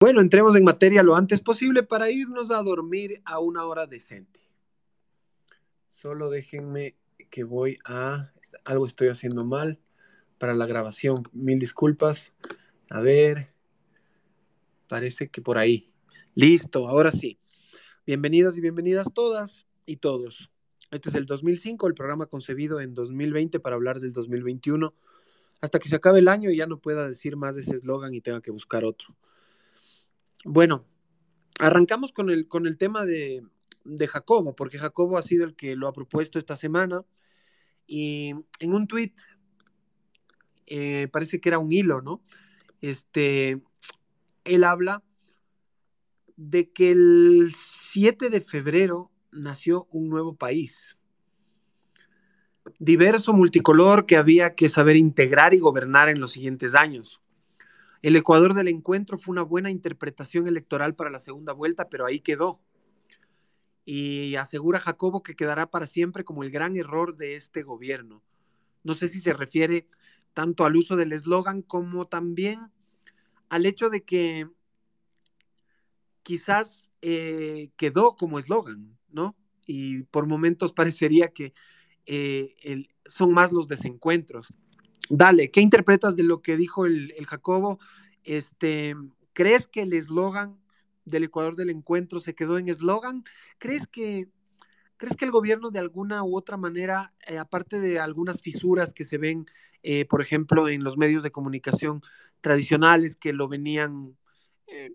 Bueno, entremos en materia lo antes posible para irnos a dormir a una hora decente. Solo déjenme que voy a... Algo estoy haciendo mal para la grabación. Mil disculpas. A ver. Parece que por ahí. Listo, ahora sí. Bienvenidos y bienvenidas todas y todos. Este es el 2005, el programa concebido en 2020 para hablar del 2021, hasta que se acabe el año y ya no pueda decir más de ese eslogan y tenga que buscar otro. Bueno, arrancamos con el, con el tema de, Jacobo, porque Jacobo ha sido el que lo ha propuesto esta semana. Y en un tuit, eh, parece que era un hilo, ¿no? Este, él habla de que el 7 de febrero nació un nuevo país, diverso, multicolor, que había que saber integrar y gobernar en los siguientes años. El Ecuador del encuentro fue una buena interpretación electoral para la segunda vuelta, pero ahí quedó. Y asegura Jacobo que quedará para siempre como el gran error de este gobierno. No sé si se refiere tanto al uso del eslogan como también al hecho de que quizás eh, quedó como eslogan, ¿no? Y por momentos parecería que eh, son más los desencuentros. Dale, ¿qué interpretas de lo que dijo el, Jacobo? Este, ¿Crees que el eslogan del Ecuador del encuentro se quedó en eslogan? ¿Crees que, ¿Crees que el gobierno de alguna u otra manera, eh, aparte de algunas fisuras que se ven, eh, por ejemplo, en los medios de comunicación tradicionales que lo venían, eh,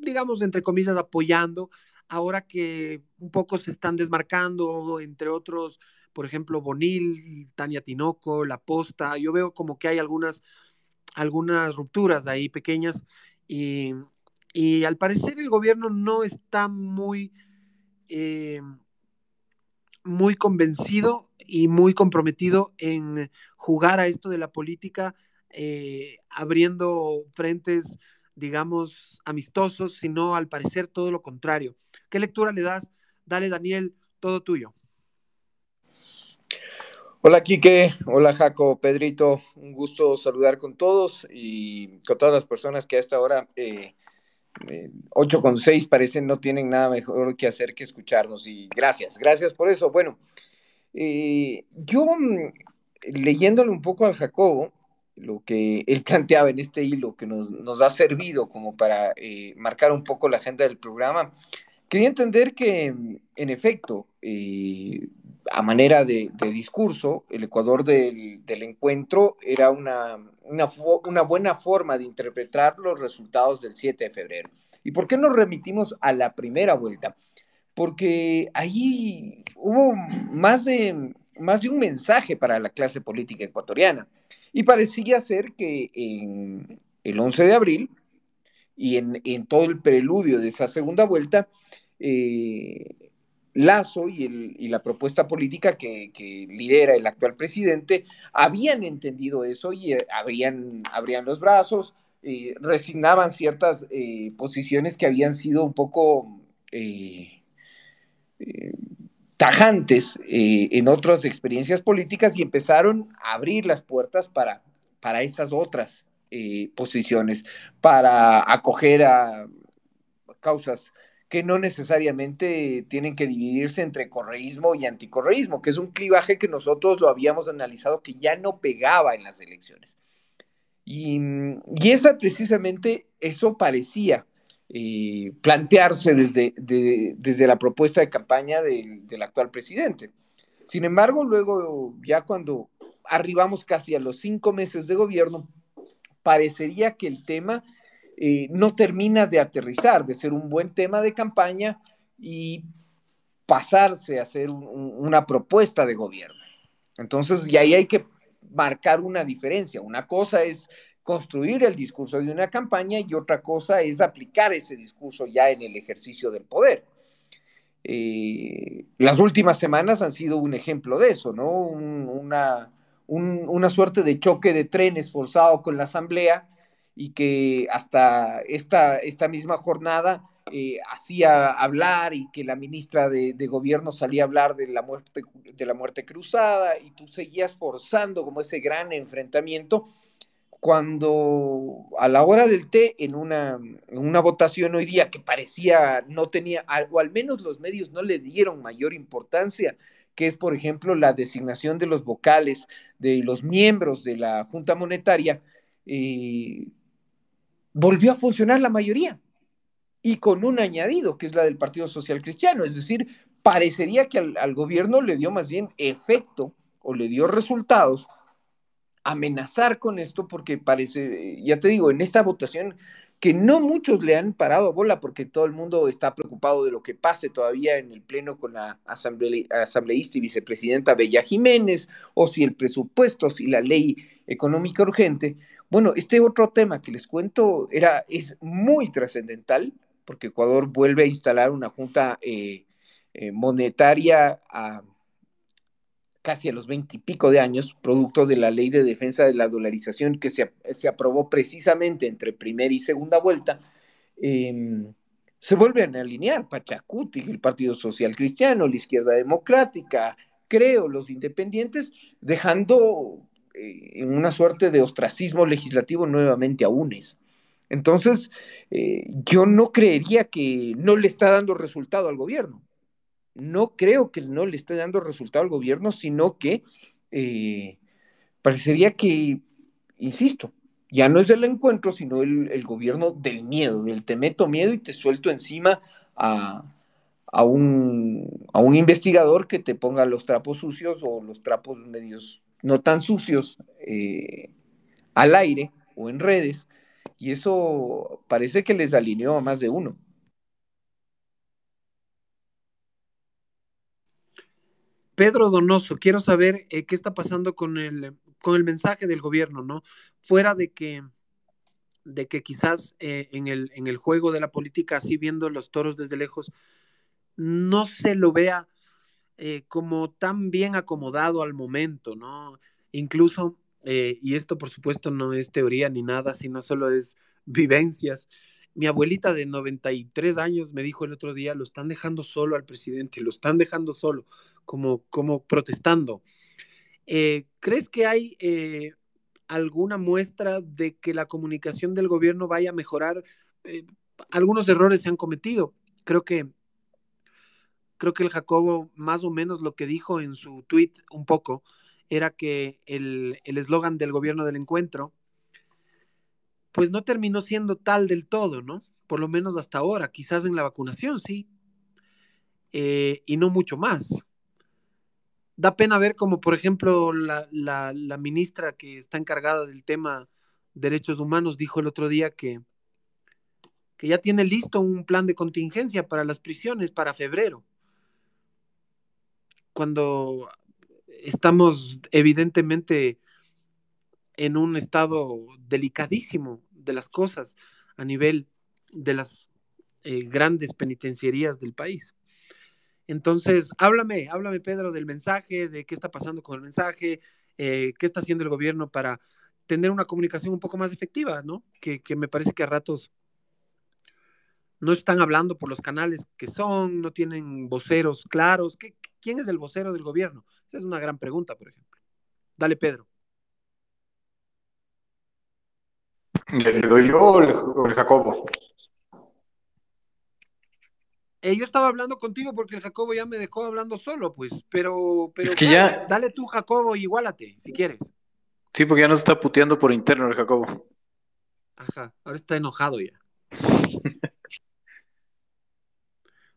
digamos, entre comillas, apoyando, ahora que un poco se están desmarcando, entre otros, por ejemplo, Bonil, Tania Tinoco, La Posta, yo veo como que hay algunas, algunas rupturas ahí pequeñas y, al parecer el gobierno no está muy, eh, muy convencido y muy comprometido en jugar a esto de la política, eh, abriendo frentes, digamos, amistosos, sino al parecer todo lo contrario. ¿Qué lectura le das? Dale, Daniel, todo tuyo. Hola Quique, hola Jaco, Pedrito, un gusto saludar con todos y con todas las personas que a esta hora, eh, eh, 8 con 6, parecen no tienen nada mejor que hacer que escucharnos. Y gracias, gracias por eso. Bueno, eh, yo mm, leyéndole un poco al Jacobo, lo que él planteaba en este hilo que nos, nos ha servido como para eh, marcar un poco la agenda del programa, quería entender que en efecto, a manera de, discurso, el Ecuador del, encuentro era una, una, buena forma de interpretar los resultados del 7 de febrero. ¿Y por qué nos remitimos a la primera vuelta? Porque ahí hubo más de, más de un mensaje para la clase política ecuatoriana. Y parecía ser que en el 11 de abril y en, en todo el preludio de esa segunda vuelta, eh, Lazo y, la propuesta política que, lidera el actual presidente habían entendido eso y eh, abrían, los brazos, eh, resignaban ciertas posiciones que habían sido un poco tajantes en otras experiencias políticas y empezaron a abrir las puertas para, para esas otras posiciones, para acoger a causas que no necesariamente tienen que dividirse entre correísmo y anticorreísmo, que es un clivaje que nosotros lo habíamos analizado que ya no pegaba en las elecciones. Y, esa precisamente, eso parecía eh, plantearse desde, desde la propuesta de campaña del, del actual presidente. Sin embargo, luego, ya cuando arribamos casi a los cinco meses de gobierno, parecería que el tema eh, no termina de aterrizar, de ser un buen tema de campaña y pasarse a ser una propuesta de gobierno. Entonces, y ahí hay que marcar una diferencia. Una cosa es construir el discurso de una campaña y otra cosa es aplicar ese discurso ya en el ejercicio del poder. Eh, las últimas semanas han sido un ejemplo de eso, ¿no? una, una suerte de choque de trenes forzado con la Asamblea y que hasta esta, esta misma jornada eh, hacía hablar y que la ministra de, gobierno salía a hablar de la, muerte, de la muerte cruzada y tú seguías forzando como ese gran enfrentamiento cuando a la hora del té, en una, en una votación hoy día que parecía no tenía, o al menos los medios no le dieron mayor importancia, que es, por ejemplo, la designación de los vocales de los miembros de la Junta Monetaria, eh, volvió a funcionar la mayoría. Y con un añadido, que es la del Partido Social Cristiano, es decir, parecería que al, al gobierno le dio más bien efecto o le dio resultados amenazar con esto porque parece, ya te digo, en esta votación que no muchos le han parado bola porque todo el mundo está preocupado de lo que pase todavía en el Pleno con la asambleísta y vicepresidenta Bella Jiménez, o si el presupuesto, si la ley económica urgente. Bueno, este otro tema que les cuento era, es muy trascendental porque Ecuador vuelve a instalar una junta eh, eh, monetaria a casi a los veintipico de años, producto de la ley de defensa de la dolarización que se, aprobó precisamente entre primera y segunda vuelta, em, se vuelven a alinear Pachacuti, el Partido Social Cristiano, la Izquierda Democrática, creo, los independientes, dejando eh, en una suerte de ostracismo legislativo nuevamente a UNES. Entonces, eh, yo no creería que no le está dando resultado al gobierno no creo que no le esté dando resultado al gobierno, sino que eh, parecería que, insisto, ya no es el encuentro, sino el, gobierno del miedo, del te meto miedo y te suelto encima a, un, a un investigador que te ponga los trapos sucios o los trapos medios no tan sucios eh, al aire o en redes. Y eso parece que les alineó a más de uno. Pedro Donoso, quiero saber eh, qué está pasando con el, con el mensaje del gobierno, ¿no? Fuera de que, de que quizás eh, en, el, en el juego de la política, así viendo los toros desde lejos, no se lo vea eh, como tan bien acomodado al momento, ¿no? Incluso, y esto por supuesto no es teoría ni nada, sino solo es vivencias. Mi abuelita de 93 años me dijo el otro día, lo están dejando solo al presidente, lo están dejando solo como, como protestando. Eh, ¿Crees que hay eh, alguna muestra de que la comunicación del gobierno vaya a mejorar? Eh, algunos errores se han cometido. Creo que creo que el Jacobo más o menos lo que dijo en su tweet un poco era que el eslogan del gobierno del encuentro pues no terminó siendo tal del todo, ¿no? Por lo menos hasta ahora, quizás en la vacunación sí, y no mucho más. Da pena ver como, por ejemplo, la, ministra que está encargada del tema derechos humanos dijo el otro día que, que ya tiene listo un plan de contingencia para las prisiones para febrero, cuando estamos evidentemente en un estado delicadísimo de las cosas a nivel de las eh, grandes penitenciarías del país. Entonces, háblame, háblame Pedro del mensaje, de qué está pasando con el mensaje, eh, qué está haciendo el gobierno para tener una comunicación un poco más efectiva, ¿no? Que, me parece que a ratos no están hablando por los canales que son, no tienen voceros claros. ¿Quién es el vocero del gobierno? Esa es una gran pregunta, por ejemplo. Dale, Pedro. Le doy yo el Jacobo. Eh, yo estaba hablando contigo porque el Jacobo ya me dejó hablando solo, pues, pero, pero que ya... dale tú, Jacobo, igualate, si quieres. Sí, porque ya nos está puteando por interno el Jacobo. Ajá, ahora está enojado ya.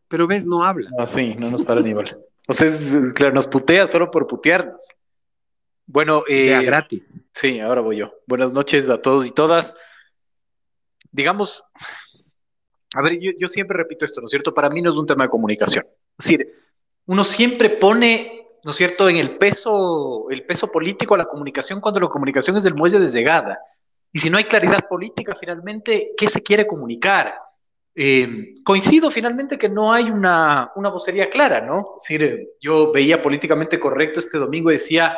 pero ves, no habla. Ah, sí, no nos para ni igual. O sea, claro, nos putea solo por putearnos. Bueno, eh, gratis. Sí, ahora voy yo. Buenas noches a todos y todas. Digamos, a ver, yo, siempre repito esto, ¿no es cierto? Para mí no es un tema de comunicación. Es decir, uno siempre pone, ¿no es cierto?, en el peso, el peso político a la comunicación cuando la comunicación es del muelle de llegada. Y si no hay claridad política, finalmente, ¿qué se quiere comunicar? Eh, coincido finalmente que no hay una, una vocería clara, ¿no? Es decir, yo veía políticamente correcto este domingo y decía,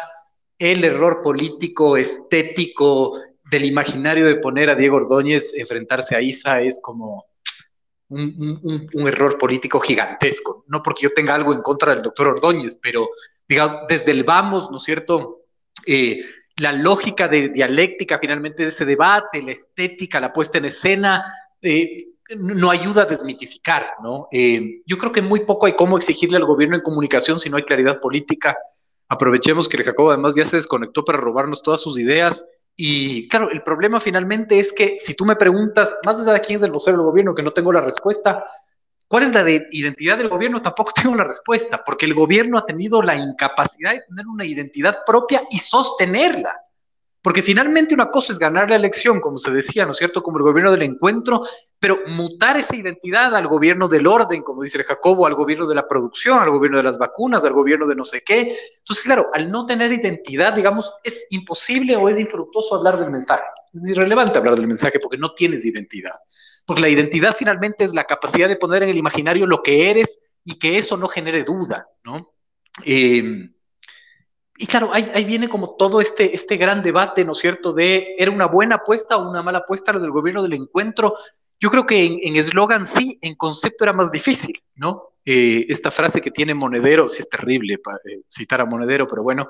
el error político, estético, del imaginario de poner a Diego Ordóñez enfrentarse a Isa es como un, error político gigantesco. No porque yo tenga algo en contra del doctor Ordóñez, pero digamos, desde el vamos, ¿no es cierto? Eh, la lógica de dialéctica finalmente de ese debate, la estética, la puesta en escena, eh, no ayuda a desmitificar, ¿no? Eh, yo creo que muy poco hay cómo exigirle al gobierno en comunicación si no hay claridad política. Aprovechemos que el Jacobo además ya se desconectó para robarnos todas sus ideas. Y claro, el problema finalmente es que si tú me preguntas, más allá de quién es el vocero del gobierno, que no tengo la respuesta, ¿cuál es la de identidad del gobierno? Tampoco tengo la respuesta, porque el gobierno ha tenido la incapacidad de tener una identidad propia y sostenerla. Porque finalmente una cosa es ganar la elección, como se decía, ¿no es cierto?, como el gobierno del encuentro, pero mutar esa identidad al gobierno del orden, como dice Jacobo, al gobierno de la producción, al gobierno de las vacunas, al gobierno de no sé qué. Entonces, claro, al no tener identidad, digamos, es imposible o es infructuoso hablar del mensaje. Es irrelevante hablar del mensaje porque no tienes identidad. Porque la identidad finalmente es la capacidad de poner en el imaginario lo que eres y que eso no genere duda, ¿no? Eh, y claro, ahí, viene como todo este, este gran debate, ¿no es cierto?, de ¿era una buena apuesta o una mala apuesta lo del gobierno del encuentro? Yo creo que en eslogan sí, en concepto era más difícil, ¿no? Eh, esta frase que tiene Monedero, sí es terrible eh, citar a Monedero, pero bueno,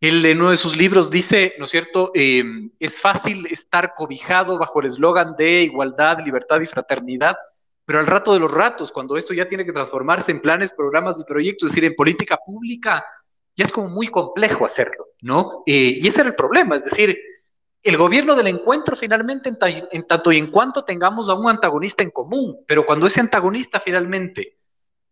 él en uno de sus libros dice, ¿no es cierto?, em, es fácil estar cobijado bajo el eslogan de igualdad, libertad y fraternidad, pero al rato de los ratos, cuando esto ya tiene que transformarse en planes, programas y proyectos, es decir, en política pública, ya es como muy complejo hacerlo, ¿no? Eh, y ese era el problema, es decir, el gobierno del encuentro finalmente, en, tanto y en cuanto tengamos a un antagonista en común, pero cuando ese antagonista finalmente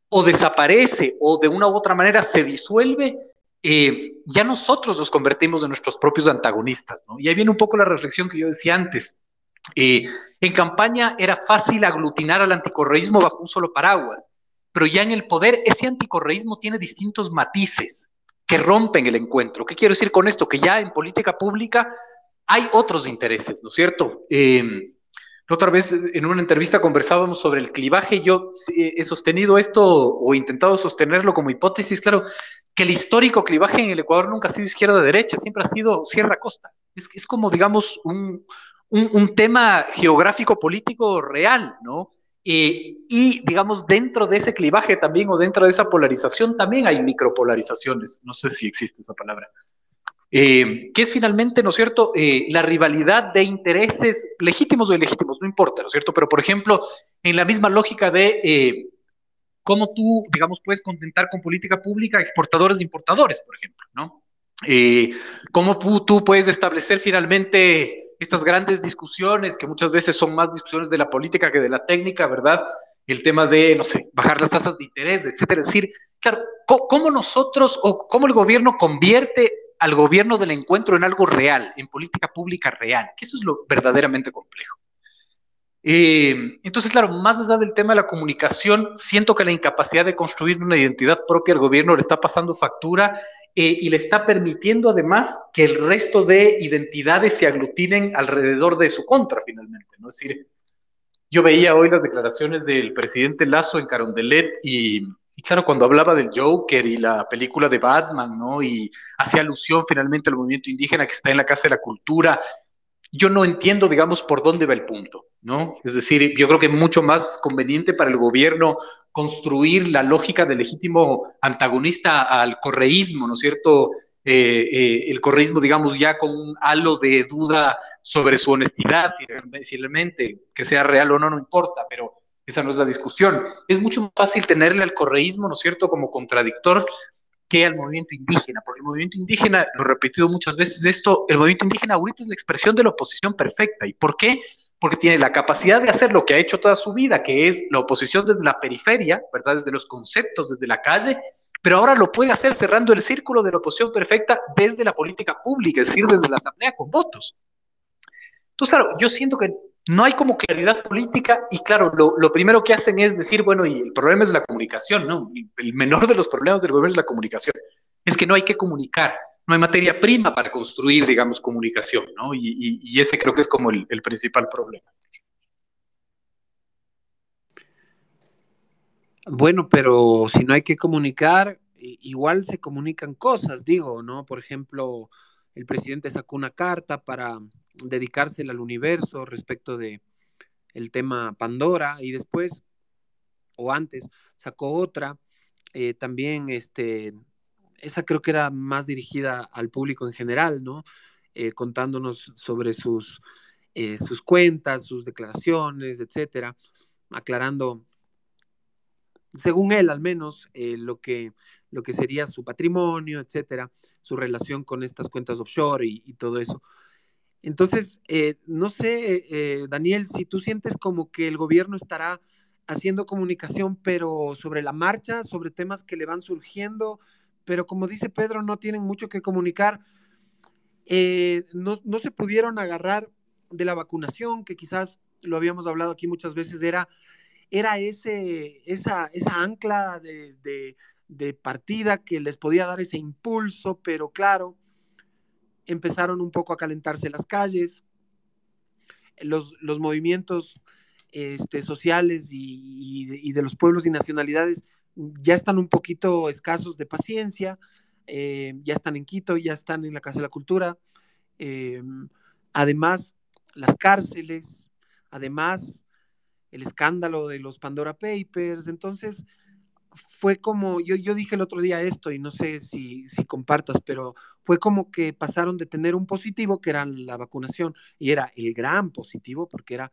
o desaparece o de una u otra manera se disuelve, eh, ya nosotros nos convertimos en nuestros propios antagonistas, ¿no? Y ahí viene un poco la reflexión que yo decía antes. Eh, en campaña era fácil aglutinar al anticorreísmo bajo un solo paraguas, pero ya en el poder ese anticorreísmo tiene distintos matices que rompen el encuentro. ¿Qué quiero decir con esto? Que ya en política pública hay otros intereses, ¿no es cierto? Eh, otra vez en una entrevista conversábamos sobre el clivaje. Yo he sostenido esto o intentado sostenerlo como hipótesis, claro, que el histórico clivaje en el Ecuador nunca ha sido izquierda-derecha, siempre ha sido sierra-costa. Es, es como, digamos, un, un, un tema geográfico-político real, ¿no? Eh, y digamos, dentro de ese clivaje también o dentro de esa polarización también hay micropolarizaciones, no sé si existe esa palabra, eh, que es finalmente, ¿no es cierto?, eh, la rivalidad de intereses legítimos o ilegítimos, no importa, ¿no es cierto? Pero, por ejemplo, en la misma lógica de cómo tú, digamos, puedes contentar con política pública exportadores e importadores, por ejemplo, ¿no? cómo tú puedes establecer finalmente estas grandes discusiones, que muchas veces son más discusiones de la política que de la técnica, ¿verdad? El tema de, no sé, bajar las tasas de interés, etcétera. Es decir, claro, ¿cómo nosotros o cómo el gobierno convierte al gobierno del encuentro en algo real, en política pública real? Que eso es lo verdaderamente complejo. Eh, entonces, claro, más allá del tema de la comunicación, siento que la incapacidad de construir una identidad propia al gobierno le está pasando factura eh, y le está permitiendo además que el resto de identidades se aglutinen alrededor de su contra finalmente, ¿no? Es decir, yo veía hoy las declaraciones del presidente Lazo en Carondelet y, y claro, cuando hablaba del Joker y la película de Batman, ¿no? Y hacía alusión finalmente al movimiento indígena que está en la Casa de la Cultura, yo no entiendo, digamos, por dónde va el punto, ¿no? Es decir, yo creo que es mucho más conveniente para el gobierno construir la lógica del legítimo antagonista al correísmo, ¿no es cierto? Eh, eh, el correísmo, digamos, ya con un halo de duda sobre su honestidad, finalmente, que sea real o no, no importa, pero esa no es la discusión. Es mucho más fácil tenerle al correísmo, ¿no es cierto?, como contradictor que al movimiento indígena, porque el movimiento indígena, lo he repetido muchas veces esto, el movimiento indígena ahorita es la expresión de la oposición perfecta. ¿Y por qué? Porque tiene la capacidad de hacer lo que ha hecho toda su vida, que es la oposición desde la periferia, ¿verdad? Desde los conceptos, desde la calle, pero ahora lo puede hacer cerrando el círculo de la oposición perfecta desde la política pública, es decir, desde la asamblea con votos. Entonces, claro, yo siento que no hay como claridad política y claro, lo, primero que hacen es decir, bueno, y el problema es la comunicación, ¿no? El menor de los problemas del gobierno es la comunicación. Es que no hay que comunicar, no hay materia prima para construir, digamos, comunicación, ¿no? Y, ese creo que es como el, el principal problema. Bueno, pero si no hay que comunicar, igual se comunican cosas, digo, ¿no? Por ejemplo, el presidente sacó una carta para dedicársela al universo respecto de el tema Pandora y después o antes sacó otra eh, también este esa creo que era más dirigida al público en general no eh, contándonos sobre sus, eh, sus cuentas, sus declaraciones, etcétera, aclarando, según él al menos, lo, que, lo que sería su patrimonio, etcétera, su relación con estas cuentas offshore y, todo eso. Entonces, no sé, Daniel, si tú sientes como que el gobierno estará haciendo comunicación, pero sobre la marcha, sobre temas que le van surgiendo, pero como dice Pedro, no tienen mucho que comunicar. Eh, no, se pudieron agarrar de la vacunación, que quizás lo habíamos hablado aquí muchas veces, era, era ese, esa, esa ancla de, de, partida que les podía dar ese impulso, pero claro, empezaron un poco a calentarse las calles, los, los movimientos este, sociales y, de los pueblos y nacionalidades ya están un poquito escasos de paciencia, eh, ya están en Quito, ya están en la Casa de la Cultura. Eh, además, las cárceles, además, el escándalo de los Pandora Papers. Entonces, fue como, yo, yo dije el otro día esto y no sé si, si compartas, pero fue como que pasaron de tener un positivo, que era la vacunación, y era el gran positivo, porque era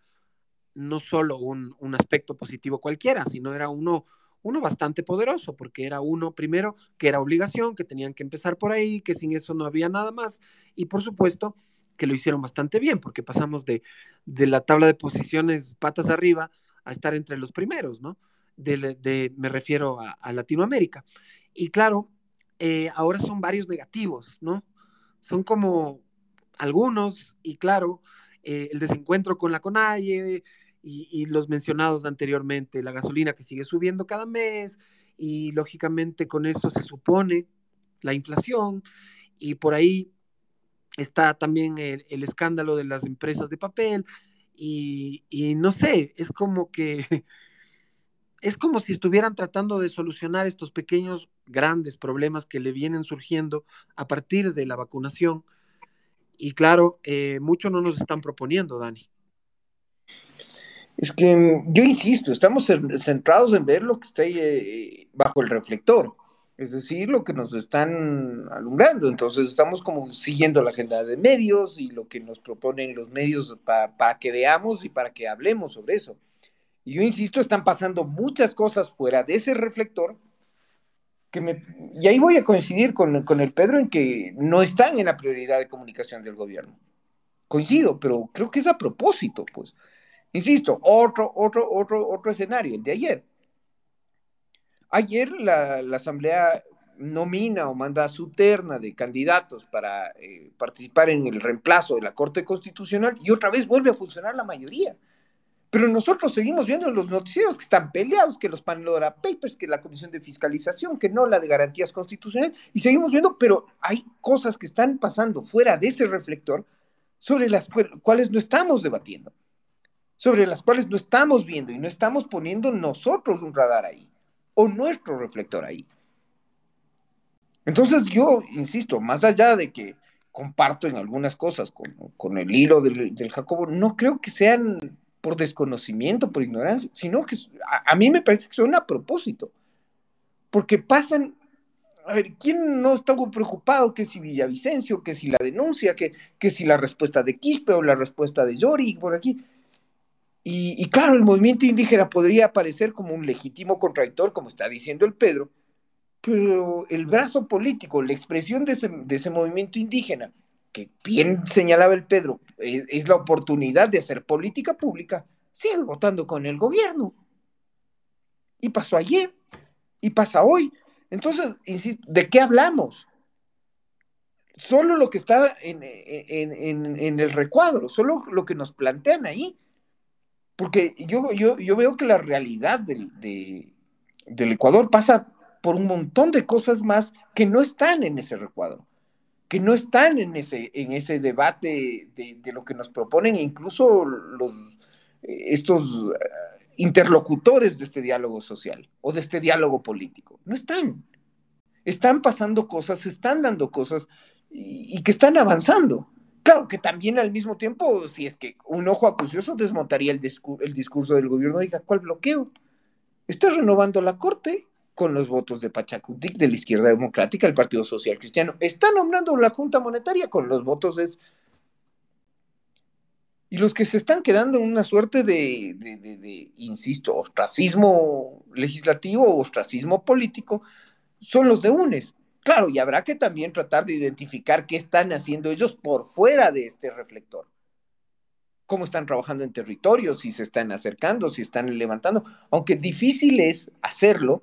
no solo un, aspecto positivo cualquiera, sino era uno, uno bastante poderoso, porque era uno primero que era obligación, que tenían que empezar por ahí, que sin eso no había nada más, y por supuesto que lo hicieron bastante bien, porque pasamos de, la tabla de posiciones patas arriba a estar entre los primeros, ¿no? De, me refiero a, Latinoamérica. Y claro, eh, ahora son varios negativos, ¿no? Son como algunos, y claro, eh, el desencuentro con la CONAIE, y, los mencionados anteriormente, la gasolina que sigue subiendo cada mes y lógicamente con eso se supone la inflación y por ahí está también el, escándalo de las empresas de papel y, no sé, es como que es como si estuvieran tratando de solucionar estos pequeños grandes problemas que le vienen surgiendo a partir de la vacunación. Y claro, eh, mucho no nos están proponiendo, Dani. Es que mm, yo insisto, estamos centrados en ver lo que está eh, bajo el reflector, es decir, lo que nos están alumbrando. Entonces estamos como siguiendo la agenda de medios y lo que nos proponen los medios para que veamos y para que hablemos sobre eso. Y yo insisto, están pasando muchas cosas fuera de ese reflector. Que me, y ahí voy a coincidir con, con el Pedro en que no están en la prioridad de comunicación del gobierno. Coincido, pero creo que es a propósito, pues. Insisto, otro, otro, otro, otro escenario, el de ayer. Ayer la, Asamblea nomina o manda su terna de candidatos para eh, participar en el reemplazo de la Corte Constitucional y otra vez vuelve a funcionar la mayoría. Pero nosotros seguimos viendo en los noticieros que están peleados, que los Pandora Papers, que la Comisión de Fiscalización, que no la de Garantías Constitucionales, y seguimos viendo, pero hay cosas que están pasando fuera de ese reflector sobre las cuales no estamos debatiendo sobre las cuales no estamos viendo y no estamos poniendo nosotros un radar ahí o nuestro reflector ahí. Entonces yo, insisto, más allá de que comparto en algunas cosas con, el hilo del, Jacobo, no creo que sean por desconocimiento, por ignorancia, sino que a, mí me parece que son a propósito, porque pasan, a ver, ¿quién no estaba preocupado que si Villavicencio, que si la denuncia, que, que si la respuesta de Quispe o la respuesta de Yori por aquí? Y, claro, el movimiento indígena podría aparecer como un legítimo contradictor, como está diciendo el Pedro, pero el brazo político, la expresión de ese, movimiento indígena, que bien señalaba el Pedro, es, la oportunidad de hacer política pública, sigue votando con el gobierno. Y pasó ayer, y pasa hoy. Entonces, ¿de qué hablamos? Solo lo que está en, en el recuadro, solo lo que nos plantean ahí porque yo, yo, yo veo que la realidad del, del Ecuador pasa por un montón de cosas más que no están en ese recuadro, que no están en ese, en ese debate de, lo que nos proponen, incluso los, estos eh, interlocutores de este diálogo social o de este diálogo político. No están. Están pasando cosas, están dando cosas y que están avanzando. Claro que también al mismo tiempo, si es que un ojo acucioso desmontaría el, el discurso del gobierno, diga, ¿cuál bloqueo? Está renovando la Corte con los votos de Pachacutic, de la izquierda democrática, el Partido Social Cristiano. Está nombrando la Junta Monetaria con los votos Y los que se están quedando en una suerte de, de insisto, ostracismo legislativo ostracismo político son los de UNES. Claro, y habrá que también tratar de identificar qué están haciendo ellos por fuera de este reflector. Cómo están trabajando en territorio, si se están acercando, si están levantando, aunque difícil es hacerlo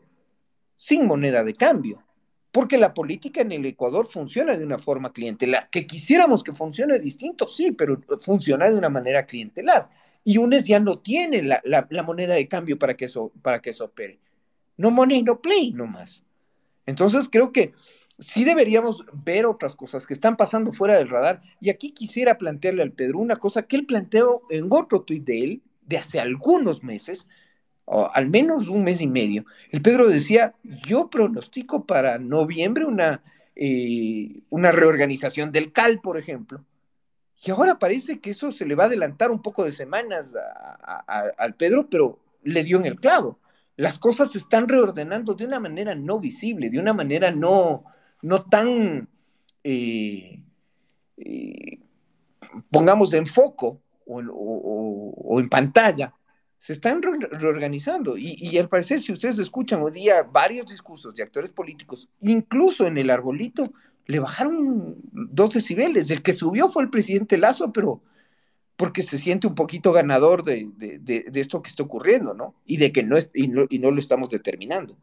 sin moneda de cambio, porque la política en el Ecuador funciona de una forma clientelar. Que quisiéramos que funcione distinto, sí, pero funciona de una manera clientelar. Y UNES ya no tiene la, moneda de cambio para que, eso, para que eso opere. No money, no play nomás. Entonces creo que sí deberíamos ver otras cosas que están pasando fuera del radar. Y aquí quisiera plantearle al Pedro una cosa que él planteó en otro tuit de él, de hace algunos meses, al menos un mes y medio. El Pedro decía, yo pronostico para noviembre una, eh, una reorganización del CAL, por ejemplo. Y ahora parece que eso se le va a adelantar un poco de semanas al Pedro, pero le dio en el clavo las cosas se están reordenando de una manera no visible, de una manera no, no tan, eh, eh, pongamos en foco o, en pantalla. Se están reorganizando y, y, al parecer si ustedes escuchan hoy día varios discursos de actores políticos, incluso en el arbolito, le bajaron dos decibeles. El que subió fue el presidente Lazo, pero porque se siente un poquito ganador de, esto que está ocurriendo, ¿no? Y de que no, es, y no, lo estamos determinando.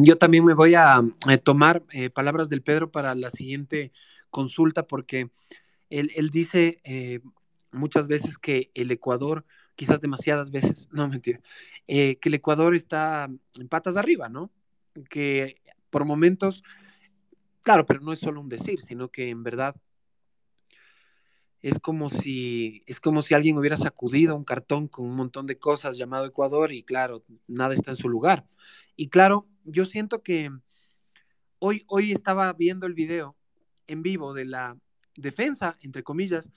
Yo también me voy a, tomar eh, palabras del Pedro para la siguiente consulta, porque él, dice eh, muchas veces que el Ecuador, quizás demasiadas veces, no mentira, eh, que el Ecuador está en patas arriba, ¿no? Que por momentos, claro, pero no es solo un decir, sino que en verdad es como si, es como si alguien hubiera sacudido un cartón con un montón de cosas llamado Ecuador y claro, nada está en su lugar. Y claro, yo siento que hoy, hoy estaba viendo el video en vivo de la defensa, entre comillas,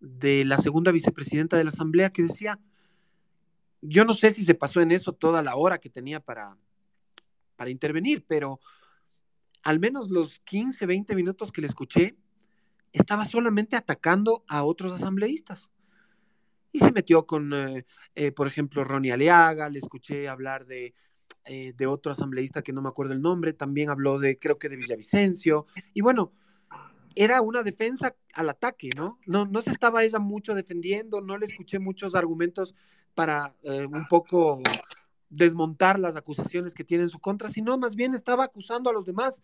de la segunda vicepresidenta de la Asamblea que decía, yo no sé si se pasó en eso toda la hora que tenía para, para intervenir, pero al menos los 15, 20 minutos que le escuché, estaba solamente atacando a otros asambleístas. Y se metió con, eh, eh, por ejemplo, Ronnie Aliaga, le escuché hablar de, eh, de otro asambleísta que no me acuerdo el nombre, también habló de, creo que de Villavicencio, y bueno, era una defensa al ataque, ¿no? No, no se estaba ella mucho defendiendo, no le escuché muchos argumentos para un poco desmontar las acusaciones que tiene en su contra, sino más bien estaba acusando a los demás.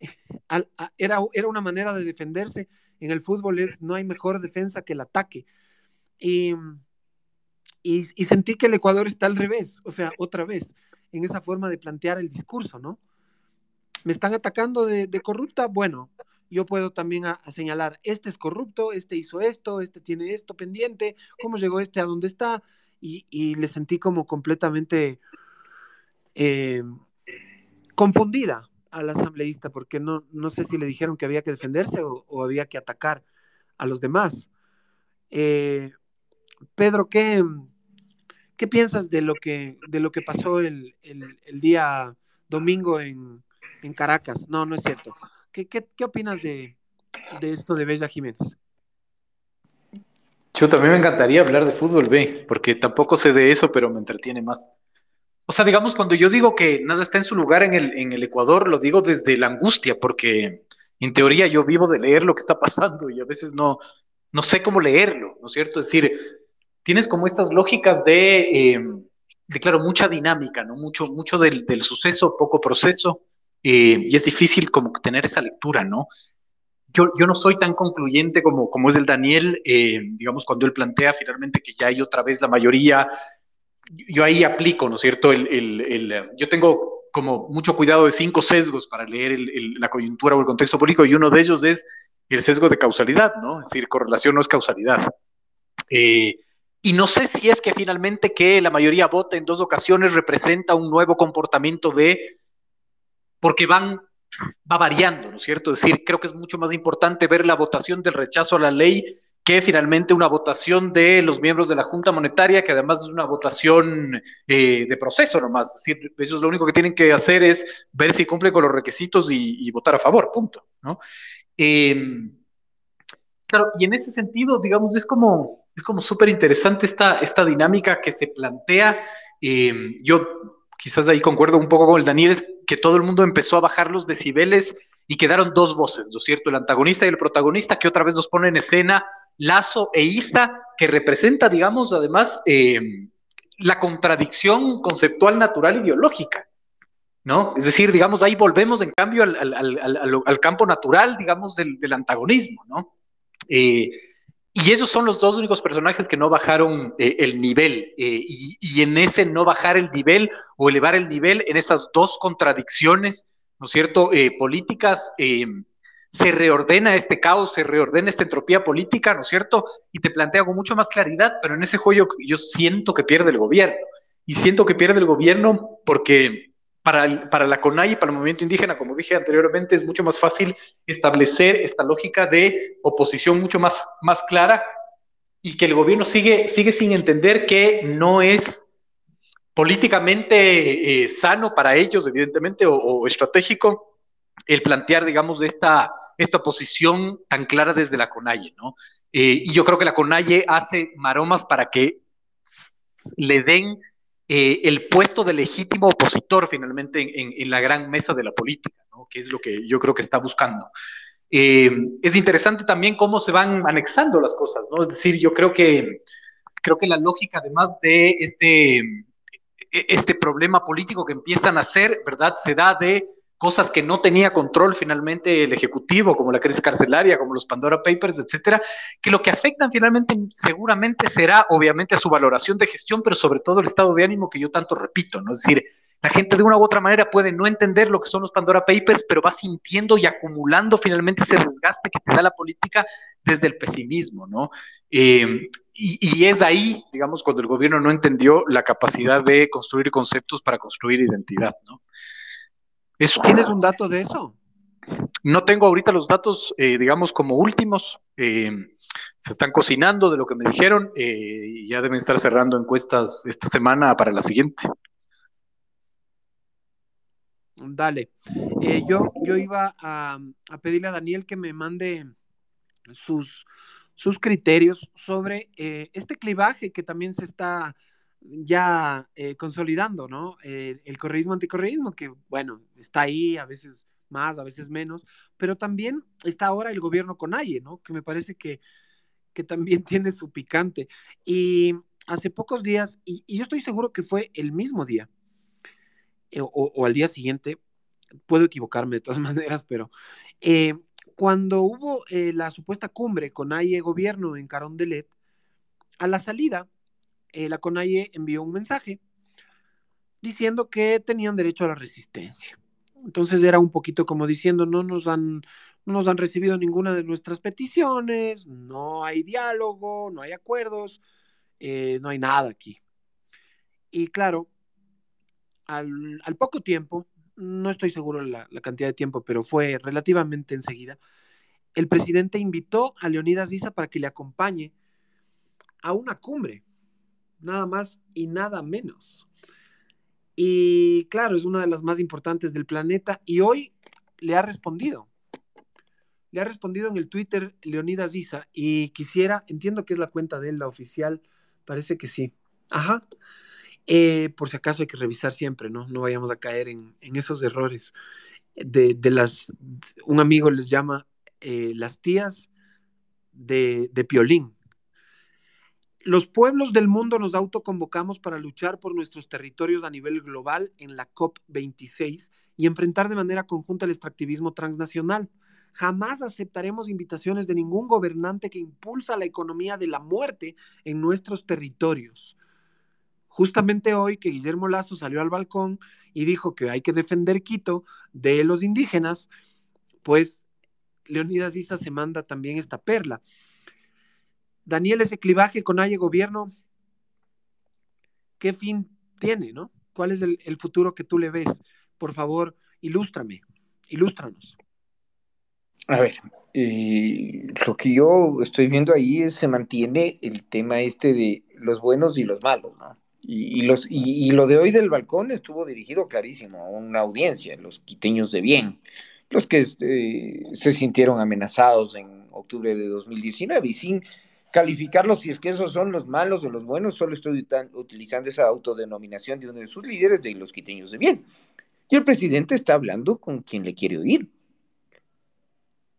era, era una manera de defenderse en el fútbol es no hay mejor defensa que el ataque. Y, y, sentí que el Ecuador está al revés, o sea, otra vez, en esa forma de plantear el discurso, ¿no? Me están atacando de, corrupta, bueno, yo puedo también señalar, este es corrupto, este hizo esto, este tiene esto pendiente, cómo llegó este a dónde está, y, le sentí como completamente eh, confundida, al asambleísta, porque no, no sé si le dijeron que había que defenderse o, había que atacar a los demás. Eh, Pedro, ¿qué, ¿qué piensas de lo que, de lo que pasó el, día domingo en, Caracas? No, no es cierto. ¿Qué, qué, opinas de, de esto de Bella Jiménez? Yo también me encantaría hablar de fútbol B, porque tampoco sé de eso, pero me entretiene más. O sea, digamos, cuando yo digo que nada está en su lugar en el, en el Ecuador, lo digo desde la angustia, porque en teoría yo vivo de leer lo que está pasando y a veces no, no sé cómo leerlo, ¿no es cierto? Es decir, tienes como estas lógicas de, eh, de claro, mucha dinámica, ¿no? Mucho, mucho del, del suceso, poco proceso, eh, y es difícil como tener esa lectura, ¿no? Yo, yo no soy tan concluyente como, como es el Daniel, eh, digamos, cuando él plantea finalmente que ya hay otra vez la mayoría yo ahí aplico, ¿no es cierto? El, yo tengo como mucho cuidado de cinco sesgos para leer la coyuntura o el contexto político y uno de ellos es el sesgo de causalidad, ¿no? Es decir, correlación no es causalidad. Eh, y no sé si es que finalmente que la mayoría vote en dos ocasiones representa un nuevo comportamiento de, porque van, va variando, ¿no es cierto? Es decir, creo que es mucho más importante ver la votación del rechazo a la ley que finalmente una votación de los miembros de la Junta Monetaria, que además es una votación eh, de proceso nomás. Es decir, ellos lo único que tienen que hacer es ver si cumple con los requisitos y, votar a favor, punto. ¿no? Em, Claro, y en ese sentido, digamos, es como, es como súper interesante esta, esta dinámica que se plantea. Eh, yo quizás ahí concuerdo un poco con el Daniel, es que todo el mundo empezó a bajar los decibeles y quedaron dos voces, ¿no es cierto? El antagonista y el protagonista, que otra vez nos pone en escena Lazo e Isa, que representa, digamos, además, eh, la contradicción conceptual natural ideológica, ¿no? Es decir, digamos, ahí volvemos en cambio al, campo natural, digamos, del, antagonismo, ¿no? Eh, y esos son los dos únicos personajes que no bajaron eh, el nivel. y, y, en ese no bajar el nivel o elevar el nivel, en esas dos contradicciones, ¿no es cierto?, políticas, se reordena este caos, se reordena esta entropía política, ¿no es cierto? Y te plantea con mucho más claridad, pero en ese juego yo siento que pierde el gobierno. Y siento que pierde el gobierno porque para, para la CONAI y para el movimiento indígena, como dije anteriormente, es mucho más fácil establecer esta lógica de oposición mucho más, más clara y que el gobierno sigue, sigue sin entender que no es políticamente eh, sano para ellos, evidentemente, o, o estratégico, el plantear, digamos, esta esta posición tan clara desde la CONAIE, ¿no? Eh, y yo creo que la CONAIE hace maromas para que le den eh, el puesto de legítimo opositor finalmente en, la gran mesa de la política, ¿no? que es lo que yo creo que está buscando. Eh, es interesante también cómo se van anexando las cosas, ¿no? Es decir, yo creo que, creo que la lógica, además de este, e, este problema político que empiezan a hacer, ¿verdad? Se da de cosas que no tenía control finalmente el Ejecutivo, como la crisis carcelaria, como los Pandora Papers, etcétera, que lo que afectan finalmente seguramente será obviamente a su valoración de gestión, pero sobre todo el estado de ánimo que yo tanto repito, ¿no? Es decir, la gente de una u otra manera puede no entender lo que son los Pandora Papers, pero va sintiendo y acumulando finalmente ese desgaste que te da la política desde el pesimismo, ¿no? Eh, y, y, es ahí, digamos, cuando el gobierno no entendió la capacidad de construir conceptos para construir identidad, ¿no? ¿Tienes un dato de eso? No tengo ahorita los datos, eh, digamos, como últimos. Eh, se están cocinando de lo que me dijeron eh, y ya deben estar cerrando encuestas esta semana para la siguiente. Dale. yo, yo iba a, a, pedirle a Daniel que me mande sus, sus criterios sobre este clivaje que también se está ya eh, consolidando, ¿no? Eh, el correísmo anticorreísmo, que bueno, está ahí, a veces más, a veces menos, pero también está ahora el gobierno con AIE, ¿no? Que me parece que, que también tiene su picante. Y hace pocos días, y, yo estoy seguro que fue el mismo día, eh, o, al día siguiente, puedo equivocarme de todas maneras, pero cuando hubo la supuesta cumbre con AIE gobierno en Carondelet, a la salida, eh, la CONAIE envió un mensaje diciendo que tenían derecho a la resistencia. Entonces era un poquito como diciendo, no nos han, no nos han recibido ninguna de nuestras peticiones, no hay diálogo, no hay acuerdos, eh, no hay nada aquí. Y claro, al, poco tiempo, no estoy seguro la, la, cantidad de tiempo, pero fue relativamente enseguida, el presidente invitó a Leonidas Issa para que le acompañe a una cumbre nada más y nada menos. Y claro, es una de las más importantes del planeta y hoy le ha respondido. Le ha respondido en el Twitter Leonidas Isa y quisiera, entiendo que es la cuenta de él, la oficial, parece que sí. Ajá. Eh, por si acaso hay que revisar siempre, ¿no? No vayamos a caer en, esos errores. De, las, un amigo les llama eh, las tías de, de Piolín, los pueblos del mundo nos autoconvocamos para luchar por nuestros territorios a nivel global en la COP26 y enfrentar de manera conjunta el extractivismo transnacional. Jamás aceptaremos invitaciones de ningún gobernante que impulsa la economía de la muerte en nuestros territorios. Justamente hoy que Guillermo Lazo salió al balcón y dijo que hay que defender Quito de los indígenas, pues Leonidas Issa se manda también esta perla. Daniel, ese clivaje con Aye Gobierno, ¿qué fin tiene, no? ¿Cuál es el, futuro que tú le ves? Por favor, ilústrame, ilústranos. A ver, lo que yo estoy viendo ahí es se mantiene el tema este de los buenos y los malos, ¿no? Y, los, y, lo de hoy del balcón estuvo dirigido clarísimo a una audiencia, los quiteños de bien, los que este, se sintieron amenazados en octubre de 2019 y sin calificarlos si es que esos son los malos o los buenos, solo estoy utilizando esa autodenominación de uno de sus líderes, de los quiteños de bien. Y el presidente está hablando con quien le quiere oír.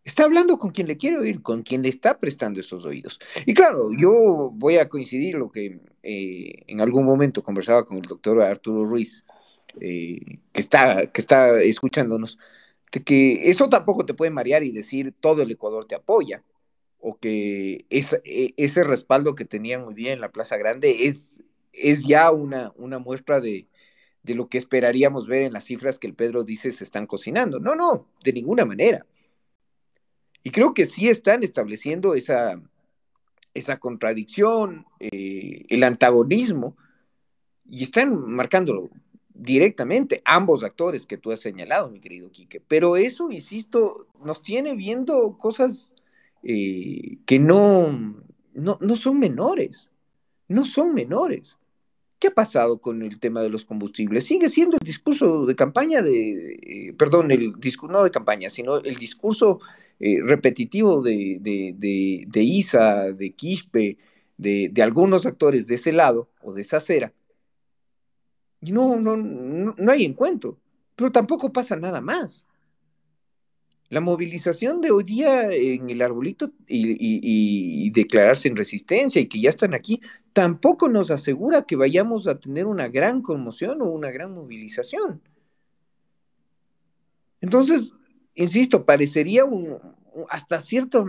Está hablando con quien le quiere oír, con quien le está prestando esos oídos. Y claro, yo voy a coincidir lo que eh, en algún momento conversaba con el doctor Arturo Ruiz, eh, que, está, que está escuchándonos, de que eso tampoco te puede marear y decir todo el Ecuador te apoya o que e, ese respaldo que tenían hoy día en la Plaza Grande es, es ya una, una muestra de, de lo que esperaríamos ver en las cifras que el Pedro dice se están cocinando. No, no, de ninguna manera. Y creo que sí están estableciendo esa, esa contradicción, eh, el antagonismo, y están marcándolo directamente ambos actores que tú has señalado, mi querido Quique. Pero eso, insisto, nos tiene viendo cosas eh, que no, no, no son menores, no son menores. ¿Qué ha pasado con el tema de los combustibles? Sigue siendo el discurso de campaña de, eh, perdón, el discurso, no de campaña, sino el discurso eh, repetitivo de, de, ISA, de Quispe, de, de, algunos actores de ese lado o de esa acera. Y no, no, no, no hay encuentro, pero tampoco pasa nada más. La movilización de hoy día en el arbolito y, declararse en resistencia y que ya están aquí, tampoco nos asegura que vayamos a tener una gran conmoción o una gran movilización. Entonces, insisto, parecería un, hasta cierta,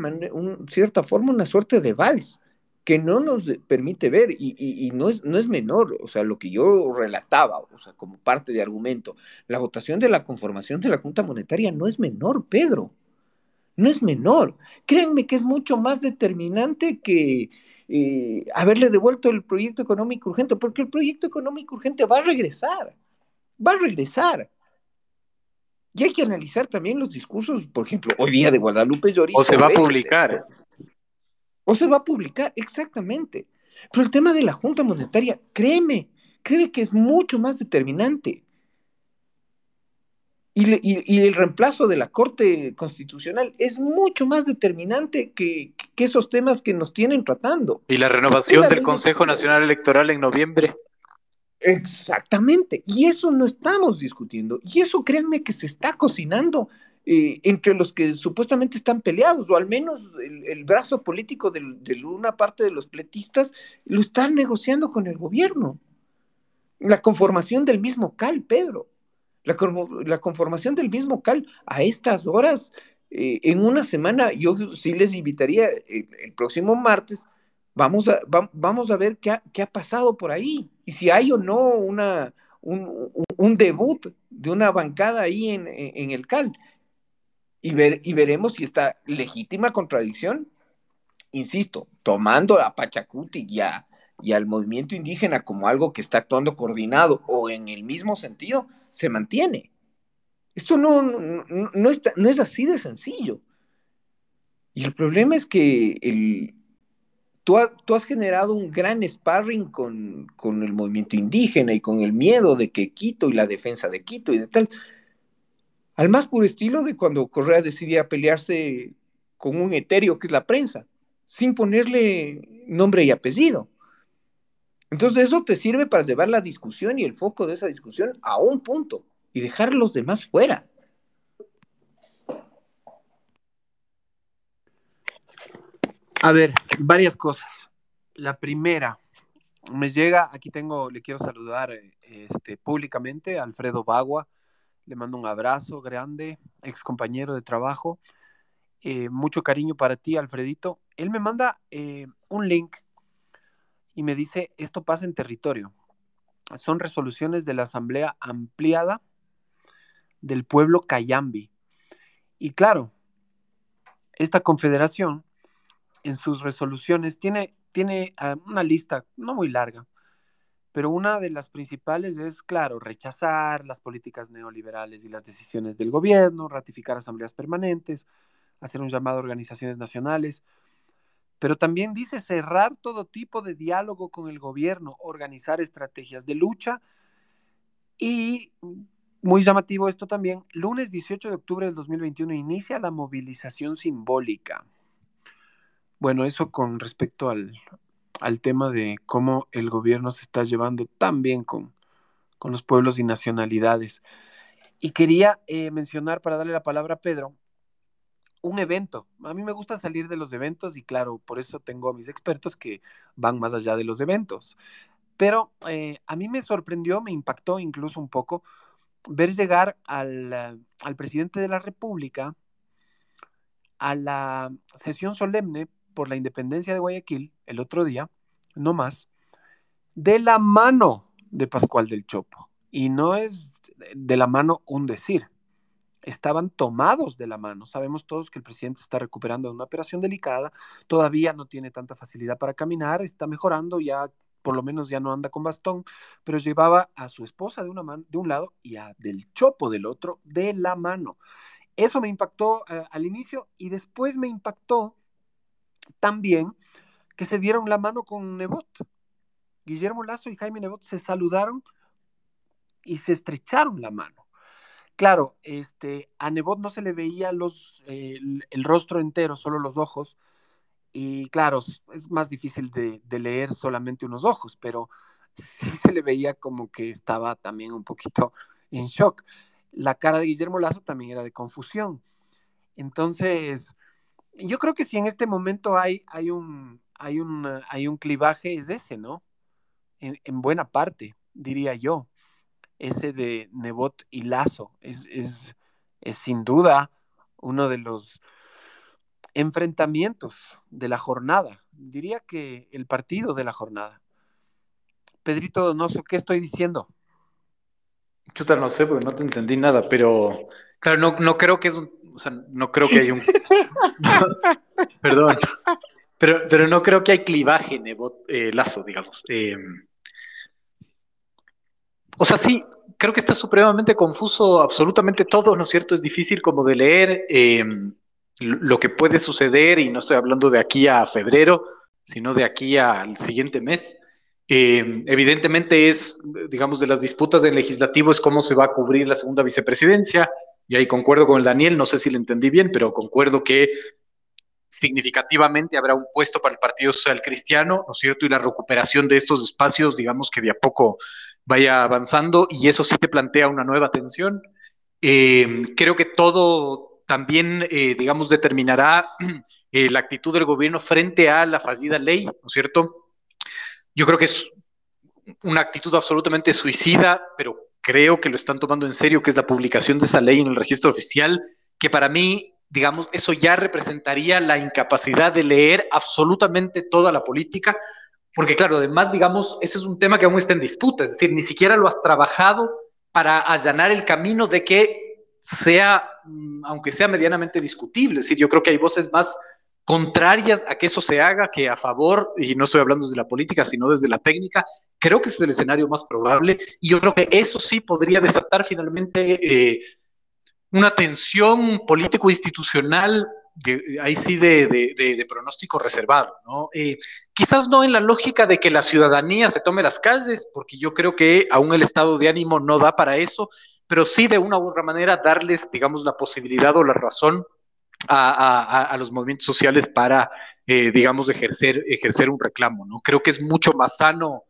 cierta forma una suerte de vals que no nos permite ver, y, no, es, no es menor, o sea, lo que yo relataba, o sea, como parte de argumento, la votación de la conformación de la Junta Monetaria no es menor, Pedro, no es menor. Créanme que es mucho más determinante que eh, haberle devuelto el proyecto económico urgente, porque el proyecto económico urgente va a regresar, va a regresar. Y hay que analizar también los discursos, por ejemplo, hoy día de Guadalupe Lloris. O se va a publicar. O se va a publicar, exactamente. Pero el tema de la Junta Monetaria, créeme, créeme que es mucho más determinante. Y, el reemplazo de la Corte Constitucional es mucho más determinante que, esos temas que nos tienen tratando. Y la renovación del Consejo Nacional Electoral en noviembre. Exactamente. Y eso no estamos discutiendo. Y eso créanme que se está cocinando eh, entre los que supuestamente están peleados, o al menos el, brazo político de, una parte de los pletistas lo están negociando con el gobierno. La conformación del mismo CAL, Pedro. La, conformación del mismo CAL a estas horas, eh, en una semana, yo sí les invitaría el, próximo martes, vamos a, vamos a ver qué ha, qué ha, pasado por ahí y si hay o no una, un, debut de una bancada ahí en, en el CAL y, ver, y veremos si esta legítima contradicción, insisto, tomando a Pachacuti y, y al movimiento indígena como algo que está actuando coordinado o en el mismo sentido, se mantiene. Esto no, no, está, no es así de sencillo. Y el problema es que el, tú, tú, has generado un gran sparring con, con, el movimiento indígena y con el miedo de que Quito y la defensa de Quito y de tal al más puro estilo de cuando Correa decidía pelearse con un etéreo que es la prensa, sin ponerle nombre y apellido. Entonces eso te sirve para llevar la discusión y el foco de esa discusión a un punto y dejar a los demás fuera. A ver, varias cosas. La primera, me llega, aquí tengo, le quiero saludar este, públicamente Alfredo Bagua, le mando un abrazo grande, ex compañero de trabajo. Eh, mucho cariño para ti, Alfredito. Él me manda eh, un link y me dice, esto pasa en territorio. Son resoluciones de la Asamblea Ampliada del pueblo Cayambi. Y claro, esta confederación en sus resoluciones tiene, tiene ah, una lista no muy larga, pero una de las principales es, claro, rechazar las políticas neoliberales y las decisiones del gobierno, ratificar asambleas permanentes, hacer un llamado a organizaciones nacionales, pero también dice cerrar todo tipo de diálogo con el gobierno, organizar estrategias de lucha y, muy llamativo esto también, lunes 18 de octubre del 2021 inicia la movilización simbólica. Bueno, eso con respecto al, tema de cómo el gobierno se está llevando tan bien con, con los pueblos y nacionalidades. Y quería eh, mencionar, para darle la palabra a Pedro, un evento. A mí me gusta salir de los eventos y claro, por eso tengo a mis expertos que van más allá de los eventos. Pero eh, a mí me sorprendió, me impactó incluso un poco ver llegar al, al presidente de la República a la sesión solemne por la independencia de Guayaquil el otro día, no más, de la mano de Pascual del Chopo. Y no es de la mano un decir, estaban tomados de la mano. Sabemos todos que el presidente está recuperando de una operación delicada, todavía no tiene tanta facilidad para caminar, está mejorando, ya por lo menos ya no anda con bastón, pero llevaba a su esposa de, una mano, de un lado y a del chopo del otro de la mano. Eso me impactó eh, al inicio y después me impactó también que se dieron la mano con Nebot. Guillermo Lazo y Jaime Nebot se saludaron y se estrecharon la mano. Claro, este, a Nebot no se le veía los, el, rostro entero, solo los ojos, y claro, es más difícil de, de, leer solamente unos ojos, pero sí se le veía como que estaba también un poquito en shock. La cara de Guillermo Lazo también era de confusión. Entonces, yo creo que si en este momento hay, hay, un, hay, un, hay un clivaje, es ese, ¿no? En, buena parte, diría yo. Ese de Nebot y Lazo es, es, es sin duda uno de los enfrentamientos de la jornada. Diría que el partido de la jornada. Pedrito Donoso, ¿qué estoy diciendo? Chuta, no sé, porque no te entendí nada, pero claro, no, no creo que es un, o sea, no creo que hay un... perdón, pero, pero no creo que hay clivaje en eh, Lazo, digamos. Em, o sea, sí, creo que está supremamente confuso absolutamente todo, ¿no es cierto? Es difícil como de leer em, lo que puede suceder, y no estoy hablando de aquí a febrero, sino de aquí al siguiente mes. Em, evidentemente es, digamos, de las disputas del legislativo es cómo se va a cubrir la segunda vicepresidencia, y ahí concuerdo con el Daniel, no sé si lo entendí bien, pero concuerdo que significativamente habrá un puesto para el Partido Social Cristiano, ¿no es cierto? Y la recuperación de estos espacios, digamos que de a poco vaya avanzando y eso sí te plantea una nueva tensión. Eh, creo que todo también, eh, digamos, determinará eh, la actitud del gobierno frente a la fallida ley, ¿no es cierto? Yo creo que es una actitud absolutamente suicida, pero creo que lo están tomando en serio, que es la publicación de esa ley en el registro oficial, que para mí, digamos, eso ya representaría la incapacidad de leer absolutamente toda la política, porque claro, además, digamos, ese es un tema que aún está en disputa, es decir, ni siquiera lo has trabajado para allanar el camino de que sea, mm, aunque sea medianamente discutible, es decir, yo creo que hay voces más contrarias a que eso se haga que a favor, y no estoy hablando desde la política, sino desde la técnica, creo que ese es el escenario más probable y yo creo que eso sí podría desatar finalmente eh, una tensión político-institucional, ahí sí de, pronóstico reservado, ¿no? Eh, quizás no en la lógica de que la ciudadanía se tome las calles, porque yo creo que aún el estado de ánimo no da para eso, pero sí de una u otra manera darles, digamos, la posibilidad o la razón a, los movimientos sociales para, eh, digamos, ejercer, ejercer un reclamo, ¿no? Creo que es mucho más sano,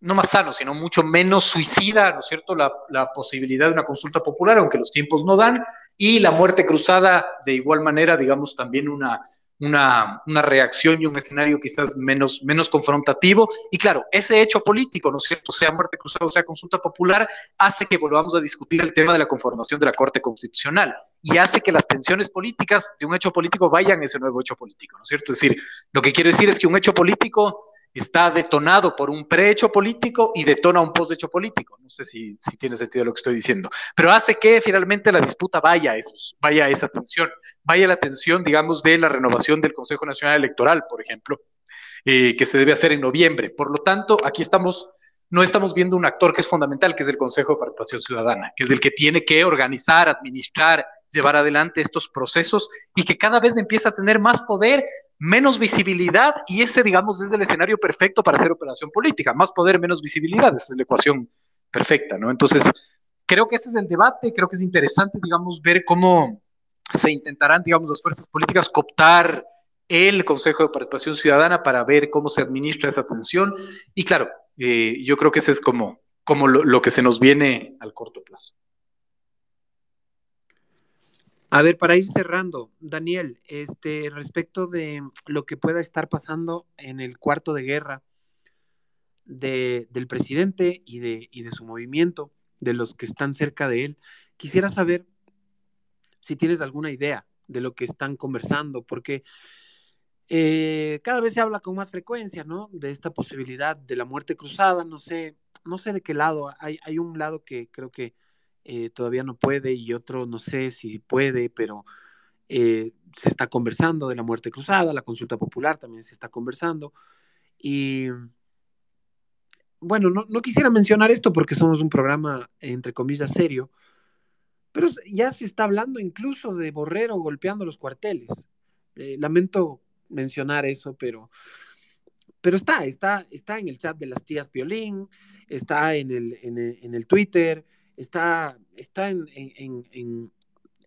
no más sano, sino mucho menos suicida, ¿no es cierto?, la, posibilidad de una consulta popular, aunque los tiempos no dan, y la muerte cruzada, de igual manera, digamos, también una, una, reacción y un escenario quizás menos, menos confrontativo. Y claro, ese hecho político, ¿no es cierto?, sea muerte cruzada o sea consulta popular, hace que volvamos a discutir el tema de la conformación de la Corte Constitucional y hace que las tensiones políticas de un hecho político vayan a ese nuevo hecho político, ¿no es cierto? Es decir, lo que quiero decir es que un hecho político está detonado por un prehecho político y detona un posthecho político. No sé si, tiene sentido lo que estoy diciendo, pero hace que finalmente la disputa vaya a, vaya esa tensión, vaya a la tensión, digamos, de la renovación del Consejo Nacional Electoral, por ejemplo, eh, que se debe hacer en noviembre. Por lo tanto, aquí estamos, no estamos viendo un actor que es fundamental, que es el Consejo de Participación Ciudadana, que es el que tiene que organizar, administrar, llevar adelante estos procesos y que cada vez empieza a tener más poder menos visibilidad y ese, digamos, es el escenario perfecto para hacer operación política. Más poder, menos visibilidad, esa es la ecuación perfecta, ¿no? Entonces, creo que ese es el debate, creo que es interesante, digamos, ver cómo se intentarán, digamos, las fuerzas políticas cooptar el Consejo de Participación Ciudadana para ver cómo se administra esa atención. Y claro, eh, yo creo que ese es como, como lo, que se nos viene al corto plazo. A ver, para ir cerrando, Daniel, este, respecto de lo que pueda estar pasando en el cuarto de guerra del presidente y de, y de su movimiento, de los que están cerca de él, quisiera saber si tienes alguna idea de lo que están conversando, porque eh, cada vez se habla con más frecuencia, ¿no? De esta posibilidad de la muerte cruzada, no sé, no sé de qué lado, hay, hay un lado que creo que eh, todavía no puede y otro no sé si puede, pero eh, se está conversando de la muerte cruzada, la consulta popular también se está conversando. Y bueno, no, no quisiera mencionar esto porque somos un programa, entre comillas, serio, pero ya se está hablando incluso de Borrero golpeando los cuarteles. lamento mencionar eso, pero, pero está, está, está en el chat de las tías Piolín, está en el, en el, Twitter, está, está en, en,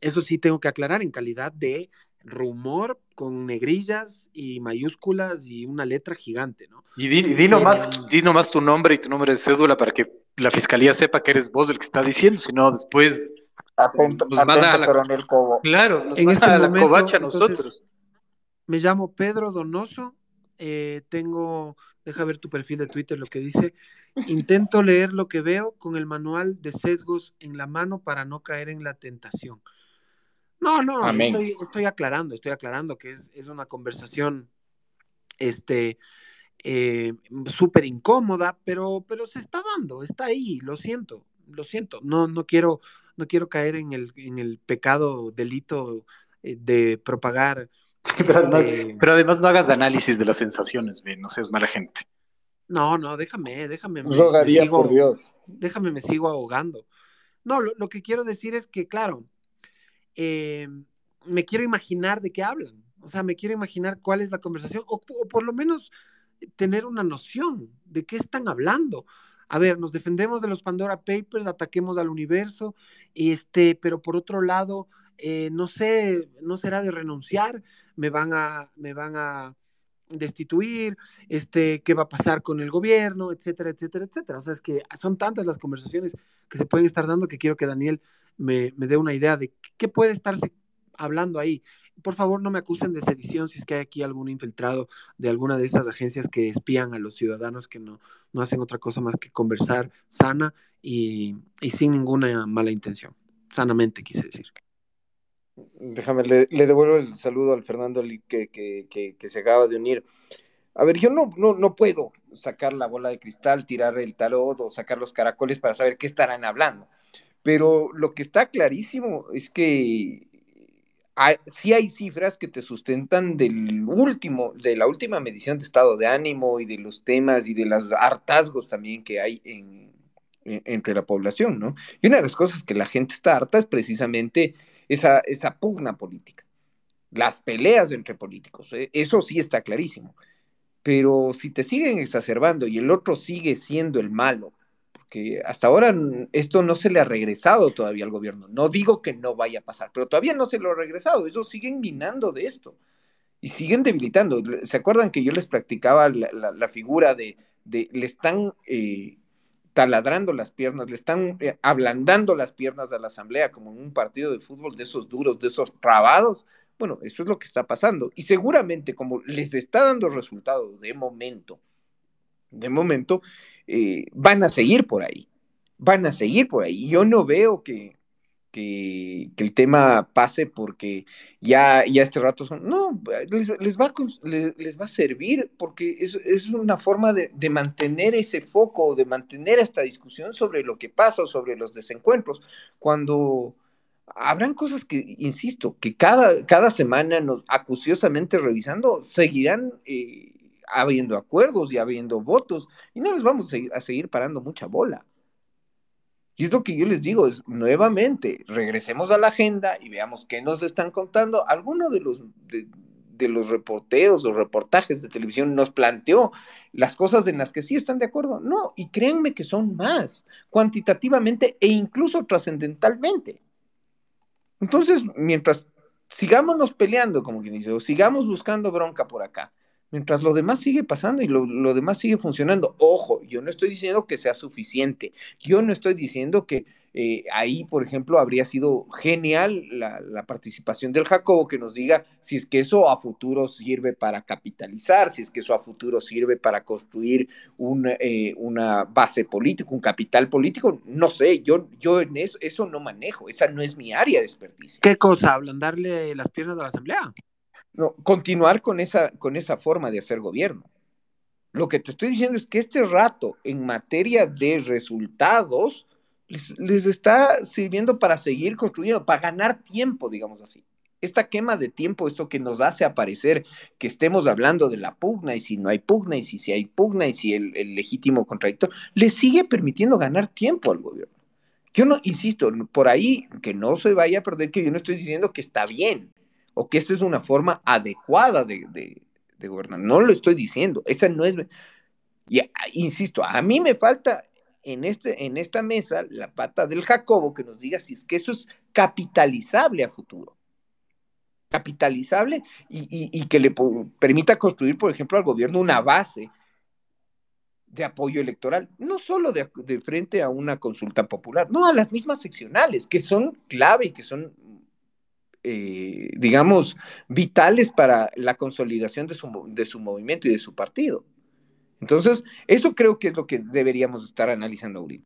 eso sí tengo que aclarar, en calidad de rumor con negrillas y mayúsculas y una letra gigante, ¿no? Y di, nomás, di nomás tu nombre y tu nombre de cédula para que la fiscalía sepa que eres vos el que está diciendo, si no después nos manda a la, coronel Cobo. Claro, nos en este a la covacha a nosotros. Me llamo Pedro Donoso. Eh, tengo, deja ver tu perfil de Twitter, lo que dice. Intento leer lo que veo con el manual de sesgos en la mano para no caer en la tentación. No, no, estoy, estoy, aclarando, estoy aclarando que es, es una conversación este, eh, súper incómoda, pero, pero se está dando, está ahí, lo siento, lo siento. No, no quiero, no quiero caer en el, en el pecado, delito eh, de propagar este, pero, además, no hagas de análisis de las sensaciones, no seas mala gente. No, no, déjame, déjame. Rogaría por Dios. Déjame, me sigo ahogando. No, lo, que quiero decir es que, claro, eh, me quiero imaginar de qué hablan. O sea, me quiero imaginar cuál es la conversación, o, por lo menos tener una noción de qué están hablando. A ver, nos defendemos de los Pandora Papers, ataquemos al universo, este, pero por otro lado, eh, no sé, no será de renunciar, me van a, me van a destituir, este, qué va a pasar con el gobierno, etcétera, etcétera, etcétera. O sea, es que son tantas las conversaciones que se pueden estar dando que quiero que Daniel me, dé una idea de qué puede estarse hablando ahí. Por favor, no me acusen de sedición si es que hay aquí algún infiltrado de alguna de esas agencias que espían a los ciudadanos que no, no hacen otra cosa más que conversar sana y, y sin ninguna mala intención. Sanamente, quise decir. Déjame, le, devuelvo el saludo al Fernando que, que, se acaba de unir. A ver, yo no, no, no puedo sacar la bola de cristal, tirar el tarot o sacar los caracoles para saber qué estarán hablando. Pero lo que está clarísimo es que hay, sí hay cifras que te sustentan del último, de la última medición de estado de ánimo y de los temas y de los hartazgos también que hay en, entre la población, ¿no? Y una de las cosas que la gente está harta es precisamente esa, esa pugna política, las peleas entre políticos, eh, eso sí está clarísimo. Pero si te siguen exacerbando y el otro sigue siendo el malo, porque hasta ahora esto no se le ha regresado todavía al gobierno. No digo que no vaya a pasar, pero todavía no se lo ha regresado. Ellos siguen minando de esto y siguen debilitando. ¿Se acuerdan que yo les practicaba la, figura de, de, le están eh, taladrando las piernas, le están eh, ablandando las piernas a la asamblea como en un partido de fútbol de esos duros, de esos trabados. Bueno, eso es lo que está pasando. Y seguramente como les está dando resultados de momento, de momento, eh, van a seguir por ahí. Van a seguir por ahí. Yo no veo que, que, el tema pase porque ya, ya este rato son, no, les, va, a, les, va a servir porque es, es una forma de, de, mantener ese foco, de mantener esta discusión sobre lo que pasa, sobre los desencuentros, cuando habrán cosas que, insisto, que cada, cada semana nos acuciosamente revisando, seguirán eh, habiendo acuerdos y habiendo votos y no les vamos a seguir parando mucha bola. Y es lo que yo les digo, es nuevamente, regresemos a la agenda y veamos qué nos están contando. Alguno de los, de, los reporteros o reportajes de televisión nos planteó las cosas en las que sí están de acuerdo. No, y créanme que son más, cuantitativamente e incluso trascendentalmente. Entonces, mientras sigámonos peleando, como quien dice, o sigamos buscando bronca por acá, mientras lo demás sigue pasando y lo, demás sigue funcionando. Ojo, yo no estoy diciendo que sea suficiente, yo no estoy diciendo que eh, ahí, por ejemplo, habría sido genial la, participación del Jacobo que nos diga si es que eso a futuro sirve para capitalizar, si es que eso a futuro sirve para construir eh, una base política, un capital político. No sé, yo, yo en eso, eso no manejo, esa no es mi área de experticia. ¿Qué cosa? ¿Ablandarle las piernas a la Asamblea? Continuar con esa, con esa forma de hacer gobierno. Lo que te estoy diciendo es que este rato, en materia de resultados, les, está sirviendo para seguir construyendo, para ganar tiempo, digamos así. Esta quema de tiempo, esto que nos hace aparecer que estemos hablando de la pugna y si no hay pugna y si, si hay pugna y si el, legítimo contradictor, le sigue permitiendo ganar tiempo al gobierno. Yo no, insisto, por ahí que no se vaya a perder que yo no estoy diciendo que está bien o que esa es una forma adecuada de, de gobernar. No lo estoy diciendo, esa no es... Y, insisto, a mí me falta en, este, en esta mesa la pata del Jacobo que nos diga si es que eso es capitalizable a futuro. Capitalizable y, que le permita construir, por ejemplo, al gobierno una base de apoyo electoral, no solo de, frente a una consulta popular, no, a las mismas seccionales, que son clave y que son, eh, digamos, vitales para la consolidación de su, de su movimiento y de su partido. Entonces, eso creo que es lo que deberíamos estar analizando ahorita.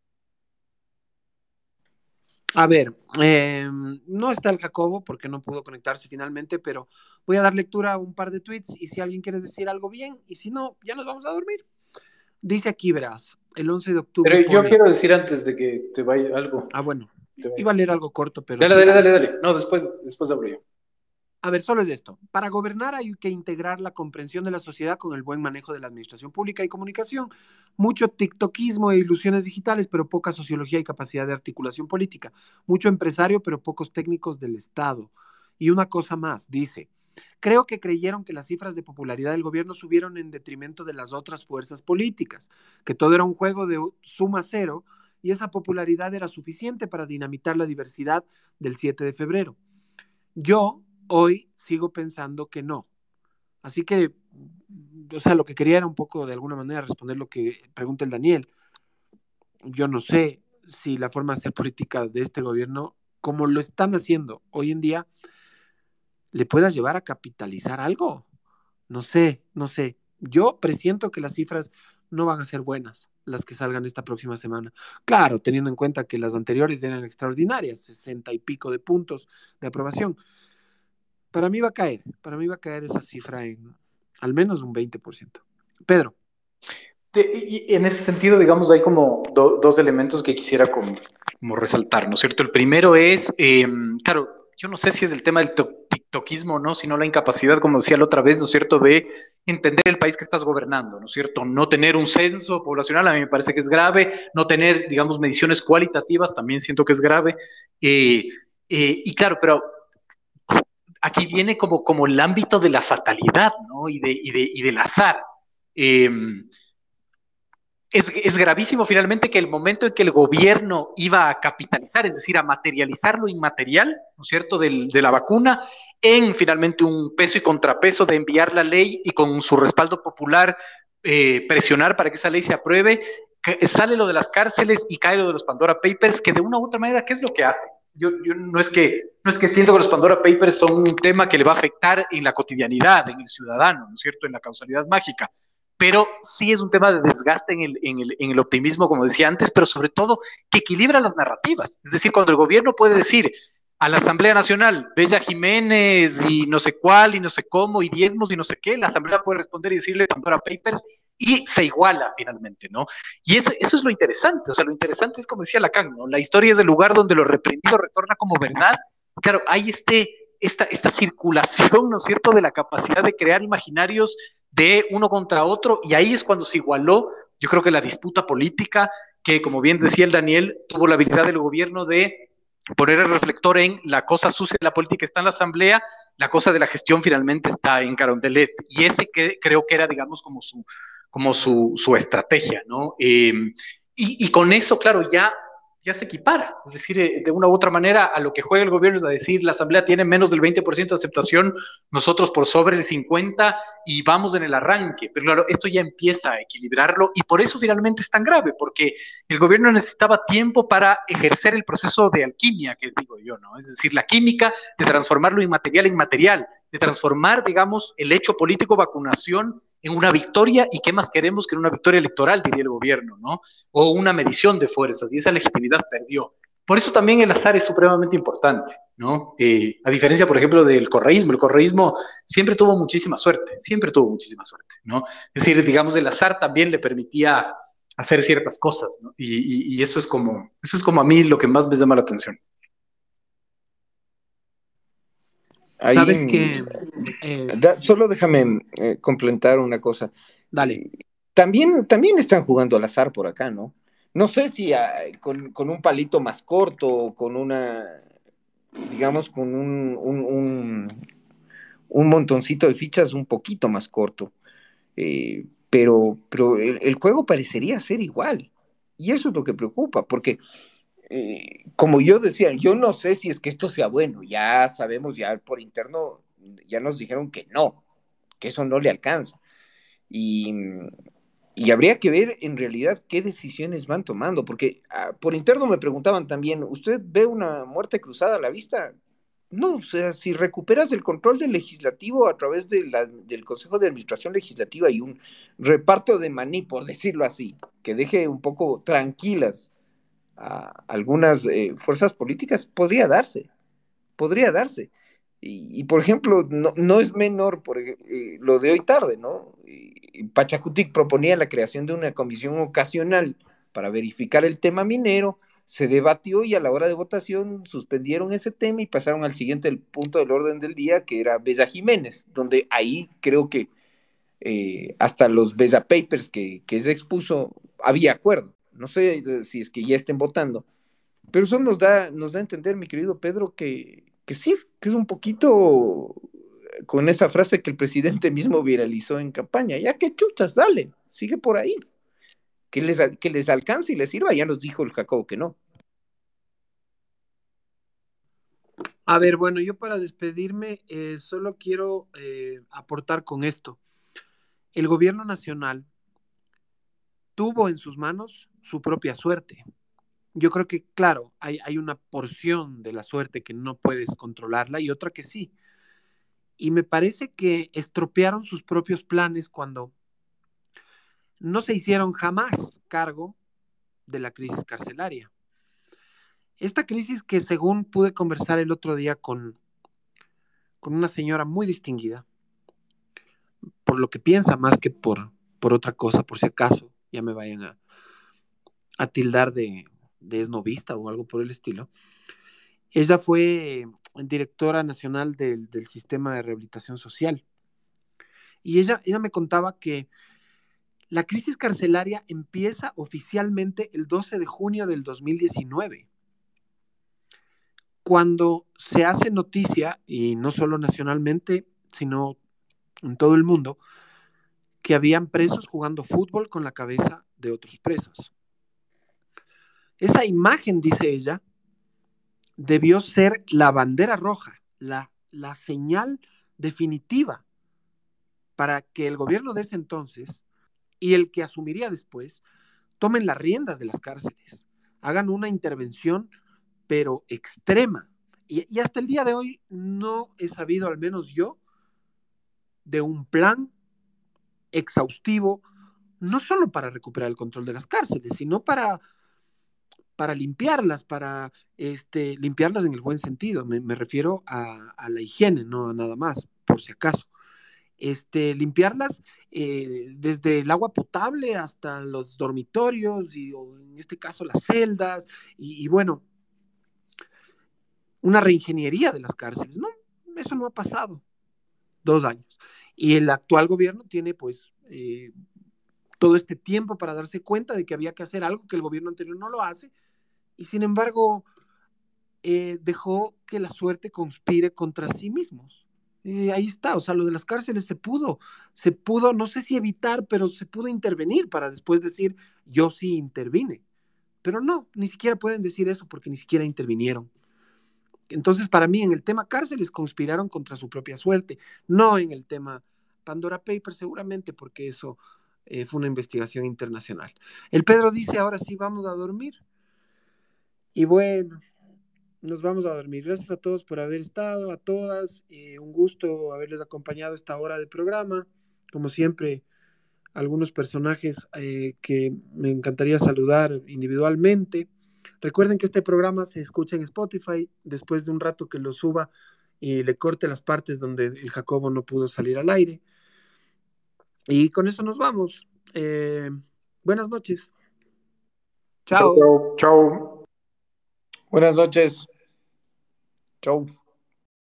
A ver, em, no está el Jacobo porque no pudo conectarse finalmente, pero voy a dar lectura a un par de tweets y si alguien quiere decir algo bien y si no, ya nos vamos a dormir. Dice aquí, verás, el 11 de octubre. Pero yo quiero decir antes de que te vaya algo. Ah, bueno, iba a leer algo corto, pero... Dale, dale, dale, dale. No, después, después abro yo. A ver, solo es esto. Para gobernar hay que integrar la comprensión de la sociedad con el buen manejo de la administración pública y comunicación. Mucho tiktokismo e ilusiones digitales, pero poca sociología y capacidad de articulación política. Mucho empresario, pero pocos técnicos del Estado. Y una cosa más, dice, creo que creyeron que las cifras de popularidad del gobierno subieron en detrimento de las otras fuerzas políticas, que todo era un juego de suma cero y esa popularidad era suficiente para dinamitar la diversidad del 7 de febrero. Yo, Hoy sigo pensando que no. Así que, o sea, lo que quería era un poco de alguna manera responder lo que pregunta el Daniel. Yo no sé si la forma de hacer política de este gobierno, como lo están haciendo hoy en día, le pueda llevar a capitalizar algo. No sé, no sé. Yo presiento que las cifras no van a ser buenas las que salgan esta próxima semana. Claro, teniendo en cuenta que las anteriores eran extraordinarias, sesenta y pico de puntos de aprobación. Para mí va a caer, para mí va a caer esa cifra en al menos un 20%. Pedro. en ese sentido, digamos, hay como dos elementos que quisiera como, resaltar, ¿no es cierto? El primero es, em, claro, yo no sé si es el tema del tiktoquismo o no, sino la incapacidad, como decía la otra vez, ¿no es cierto?, de entender el país que estás gobernando, ¿no es cierto? No tener un censo poblacional a mí me parece que es grave, no tener, digamos, mediciones cualitativas también siento que es grave. Eh, eh, y claro, pero aquí viene como, como el ámbito de la fatalidad, ¿no? Y, de, y, de, y del azar. Em, es, gravísimo finalmente que el momento en que el gobierno iba a capitalizar, es decir, a materializar lo inmaterial, ¿no es cierto?, Del, de la vacuna, en finalmente un peso y contrapeso de enviar la ley y con su respaldo popular eh, presionar para que esa ley se apruebe, sale lo de las cárceles y cae lo de los Pandora Papers, que de una u otra manera, ¿qué es lo que hace? yo, yo, no, es que, no es que siento que los Pandora Papers son un tema que le va a afectar en la cotidianidad, en el ciudadano, ¿no es cierto?, en la causalidad mágica, pero sí es un tema de desgaste en el, en el, en el optimismo, como decía antes, pero sobre todo que equilibra las narrativas. Es decir, cuando el gobierno puede decir, a la Asamblea Nacional, Bella Jiménez y no sé cuál y no sé cómo y diezmos y no sé qué, la Asamblea puede responder y decirle Pandora Papers y se iguala finalmente, ¿no? Y eso, eso es lo interesante, o sea, lo interesante es como decía Lacan, ¿no? La historia es el lugar donde lo reprimido retorna como verdad. Claro, hay este, esta, esta circulación, ¿no es cierto?, de la capacidad de crear imaginarios de uno contra otro y ahí es cuando se igualó, yo creo que la disputa política, que como bien decía el Daniel, tuvo la habilidad del gobierno de poner el reflector en la cosa sucia de la política está en la Asamblea, la cosa de la gestión finalmente está en Carondelet. Y ese que, creo que era, digamos, como su, como su, su estrategia, ¿no? Em, y, y, con eso, claro, ya ya se equipara. Es decir, eh, de una u otra manera, a lo que juega el gobierno es a decir, la Asamblea tiene menos del 20% de aceptación, nosotros por sobre el 50% y vamos en el arranque. Pero claro, esto ya empieza a equilibrarlo y por eso finalmente es tan grave, porque el gobierno necesitaba tiempo para ejercer el proceso de alquimia, que digo yo, ¿no? Es decir, la química de transformar lo inmaterial en material, de transformar, digamos, el hecho político vacunación en una victoria y qué más queremos que una victoria electoral, diría el gobierno, ¿no? O una medición de fuerzas y esa legitimidad perdió. Por eso también el azar es supremamente importante, ¿no? Eh, a diferencia, por ejemplo, del correísmo, el correísmo siempre tuvo muchísima suerte, siempre tuvo muchísima suerte, ¿no? Es decir, digamos, el azar también le permitía hacer ciertas cosas, ¿no? Y, y eso, es como, eso es como a mí lo que más me llama la atención. Sabes que. Eh, solo déjame eh, complementar una cosa. Dale. También, también están jugando al azar por acá, ¿no? No sé si ah, con, un palito más corto, con una, digamos, con un, un, un, montoncito de fichas un poquito más corto. Eh, pero pero el, el, juego parecería ser igual. Y eso es lo que preocupa, porque eh, como yo decía, yo no sé si es que esto sea bueno, ya sabemos, ya por interno, ya nos dijeron que no, que eso no le alcanza. Y, habría que ver en realidad qué decisiones van tomando, porque ah, por interno me preguntaban también, ¿usted ve una muerte cruzada a la vista? No, o sea, si recuperas el control del legislativo a través de del Consejo de Administración Legislativa y un reparto de maní, por decirlo así, que deje un poco tranquilas a algunas eh, fuerzas políticas, podría darse, podría darse. Y, por ejemplo, no, es menor por, eh, lo de hoy tarde, ¿no? Pachacutic proponía la creación de una comisión ocasional para verificar el tema minero, se debatió y a la hora de votación suspendieron ese tema y pasaron al siguiente punto del orden del día, que era Bella Jiménez, donde ahí creo que eh, hasta los Bella Papers que, que se expuso había acuerdo. No sé eh, si es que ya estén votando, pero eso nos da, nos da a entender, mi querido Pedro, que, que sí, que es un poquito eh, con esa frase que el presidente mismo viralizó en campaña, ya que chuchas, dale, sigue por ahí, que les, que les alcance y les sirva, ya nos dijo el Jacobo que no. A ver, bueno, yo para despedirme eh, solo quiero aportar con esto. El gobierno nacional tuvo en sus manos su propia suerte. Yo creo que, claro, hay, hay, una porción de la suerte que no puedes controlarla y otra que sí. Y me parece que estropearon sus propios planes cuando no se hicieron jamás cargo de la crisis carcelaria. Esta crisis que según pude conversar el otro día con, con una señora muy distinguida, por lo que piensa más que por, por otra cosa, por si acaso ya me vayan a, a tildar de, de esnovista o algo por el estilo. Ella fue directora nacional del, sistema de rehabilitación social. Y ella, ella me contaba que la crisis carcelaria empieza oficialmente el 12 de junio del 2019, cuando se hace noticia, y no solo nacionalmente, sino en todo el mundo, que habían presos jugando fútbol con la cabeza de otros presos. Esa imagen, dice ella, debió ser la bandera roja, la, la señal definitiva para que el gobierno de ese entonces y el que asumiría después tomen las riendas de las cárceles, hagan una intervención, pero extrema. Y, y, hasta el día de hoy no he sabido, al menos yo, de un plan exhaustivo, no solo para recuperar el control de las cárceles, sino para, para limpiarlas, para este, limpiarlas en el buen sentido. Me, refiero a, la higiene, no a nada más, por si acaso. Este, limpiarlas eh, desde el agua potable hasta los dormitorios y en este caso las celdas y, y bueno, una reingeniería de las cárceles. No, eso no ha pasado. Dos años. Y el actual gobierno tiene pues eh, todo este tiempo para darse cuenta de que había que hacer algo que el gobierno anterior no lo hace y sin embargo eh, dejó que la suerte conspire contra sí mismos. ahí está, o sea, lo de las cárceles se pudo, se pudo, no sé si evitar, pero se pudo intervenir para después decir, yo sí intervine. Pero no, ni siquiera pueden decir eso porque ni siquiera intervinieron. Entonces, para mí, en el tema cárceles conspiraron contra su propia suerte, no en el tema Pandora Papers, seguramente porque eso eh, fue una investigación internacional. El Pedro dice, ahora sí, vamos a dormir. Y bueno, nos vamos a dormir. Gracias a todos por haber estado, a todas. Eh, un gusto haberles acompañado esta hora de programa. Como siempre, algunos personajes eh, que me encantaría saludar individualmente. Recuerden que este programa se escucha en Spotify después de un rato que lo suba y le corte las partes donde el Jacobo no pudo salir al aire. Y con eso nos vamos. Eh, buenas noches. Chao. Chao. Buenas noches. Chao.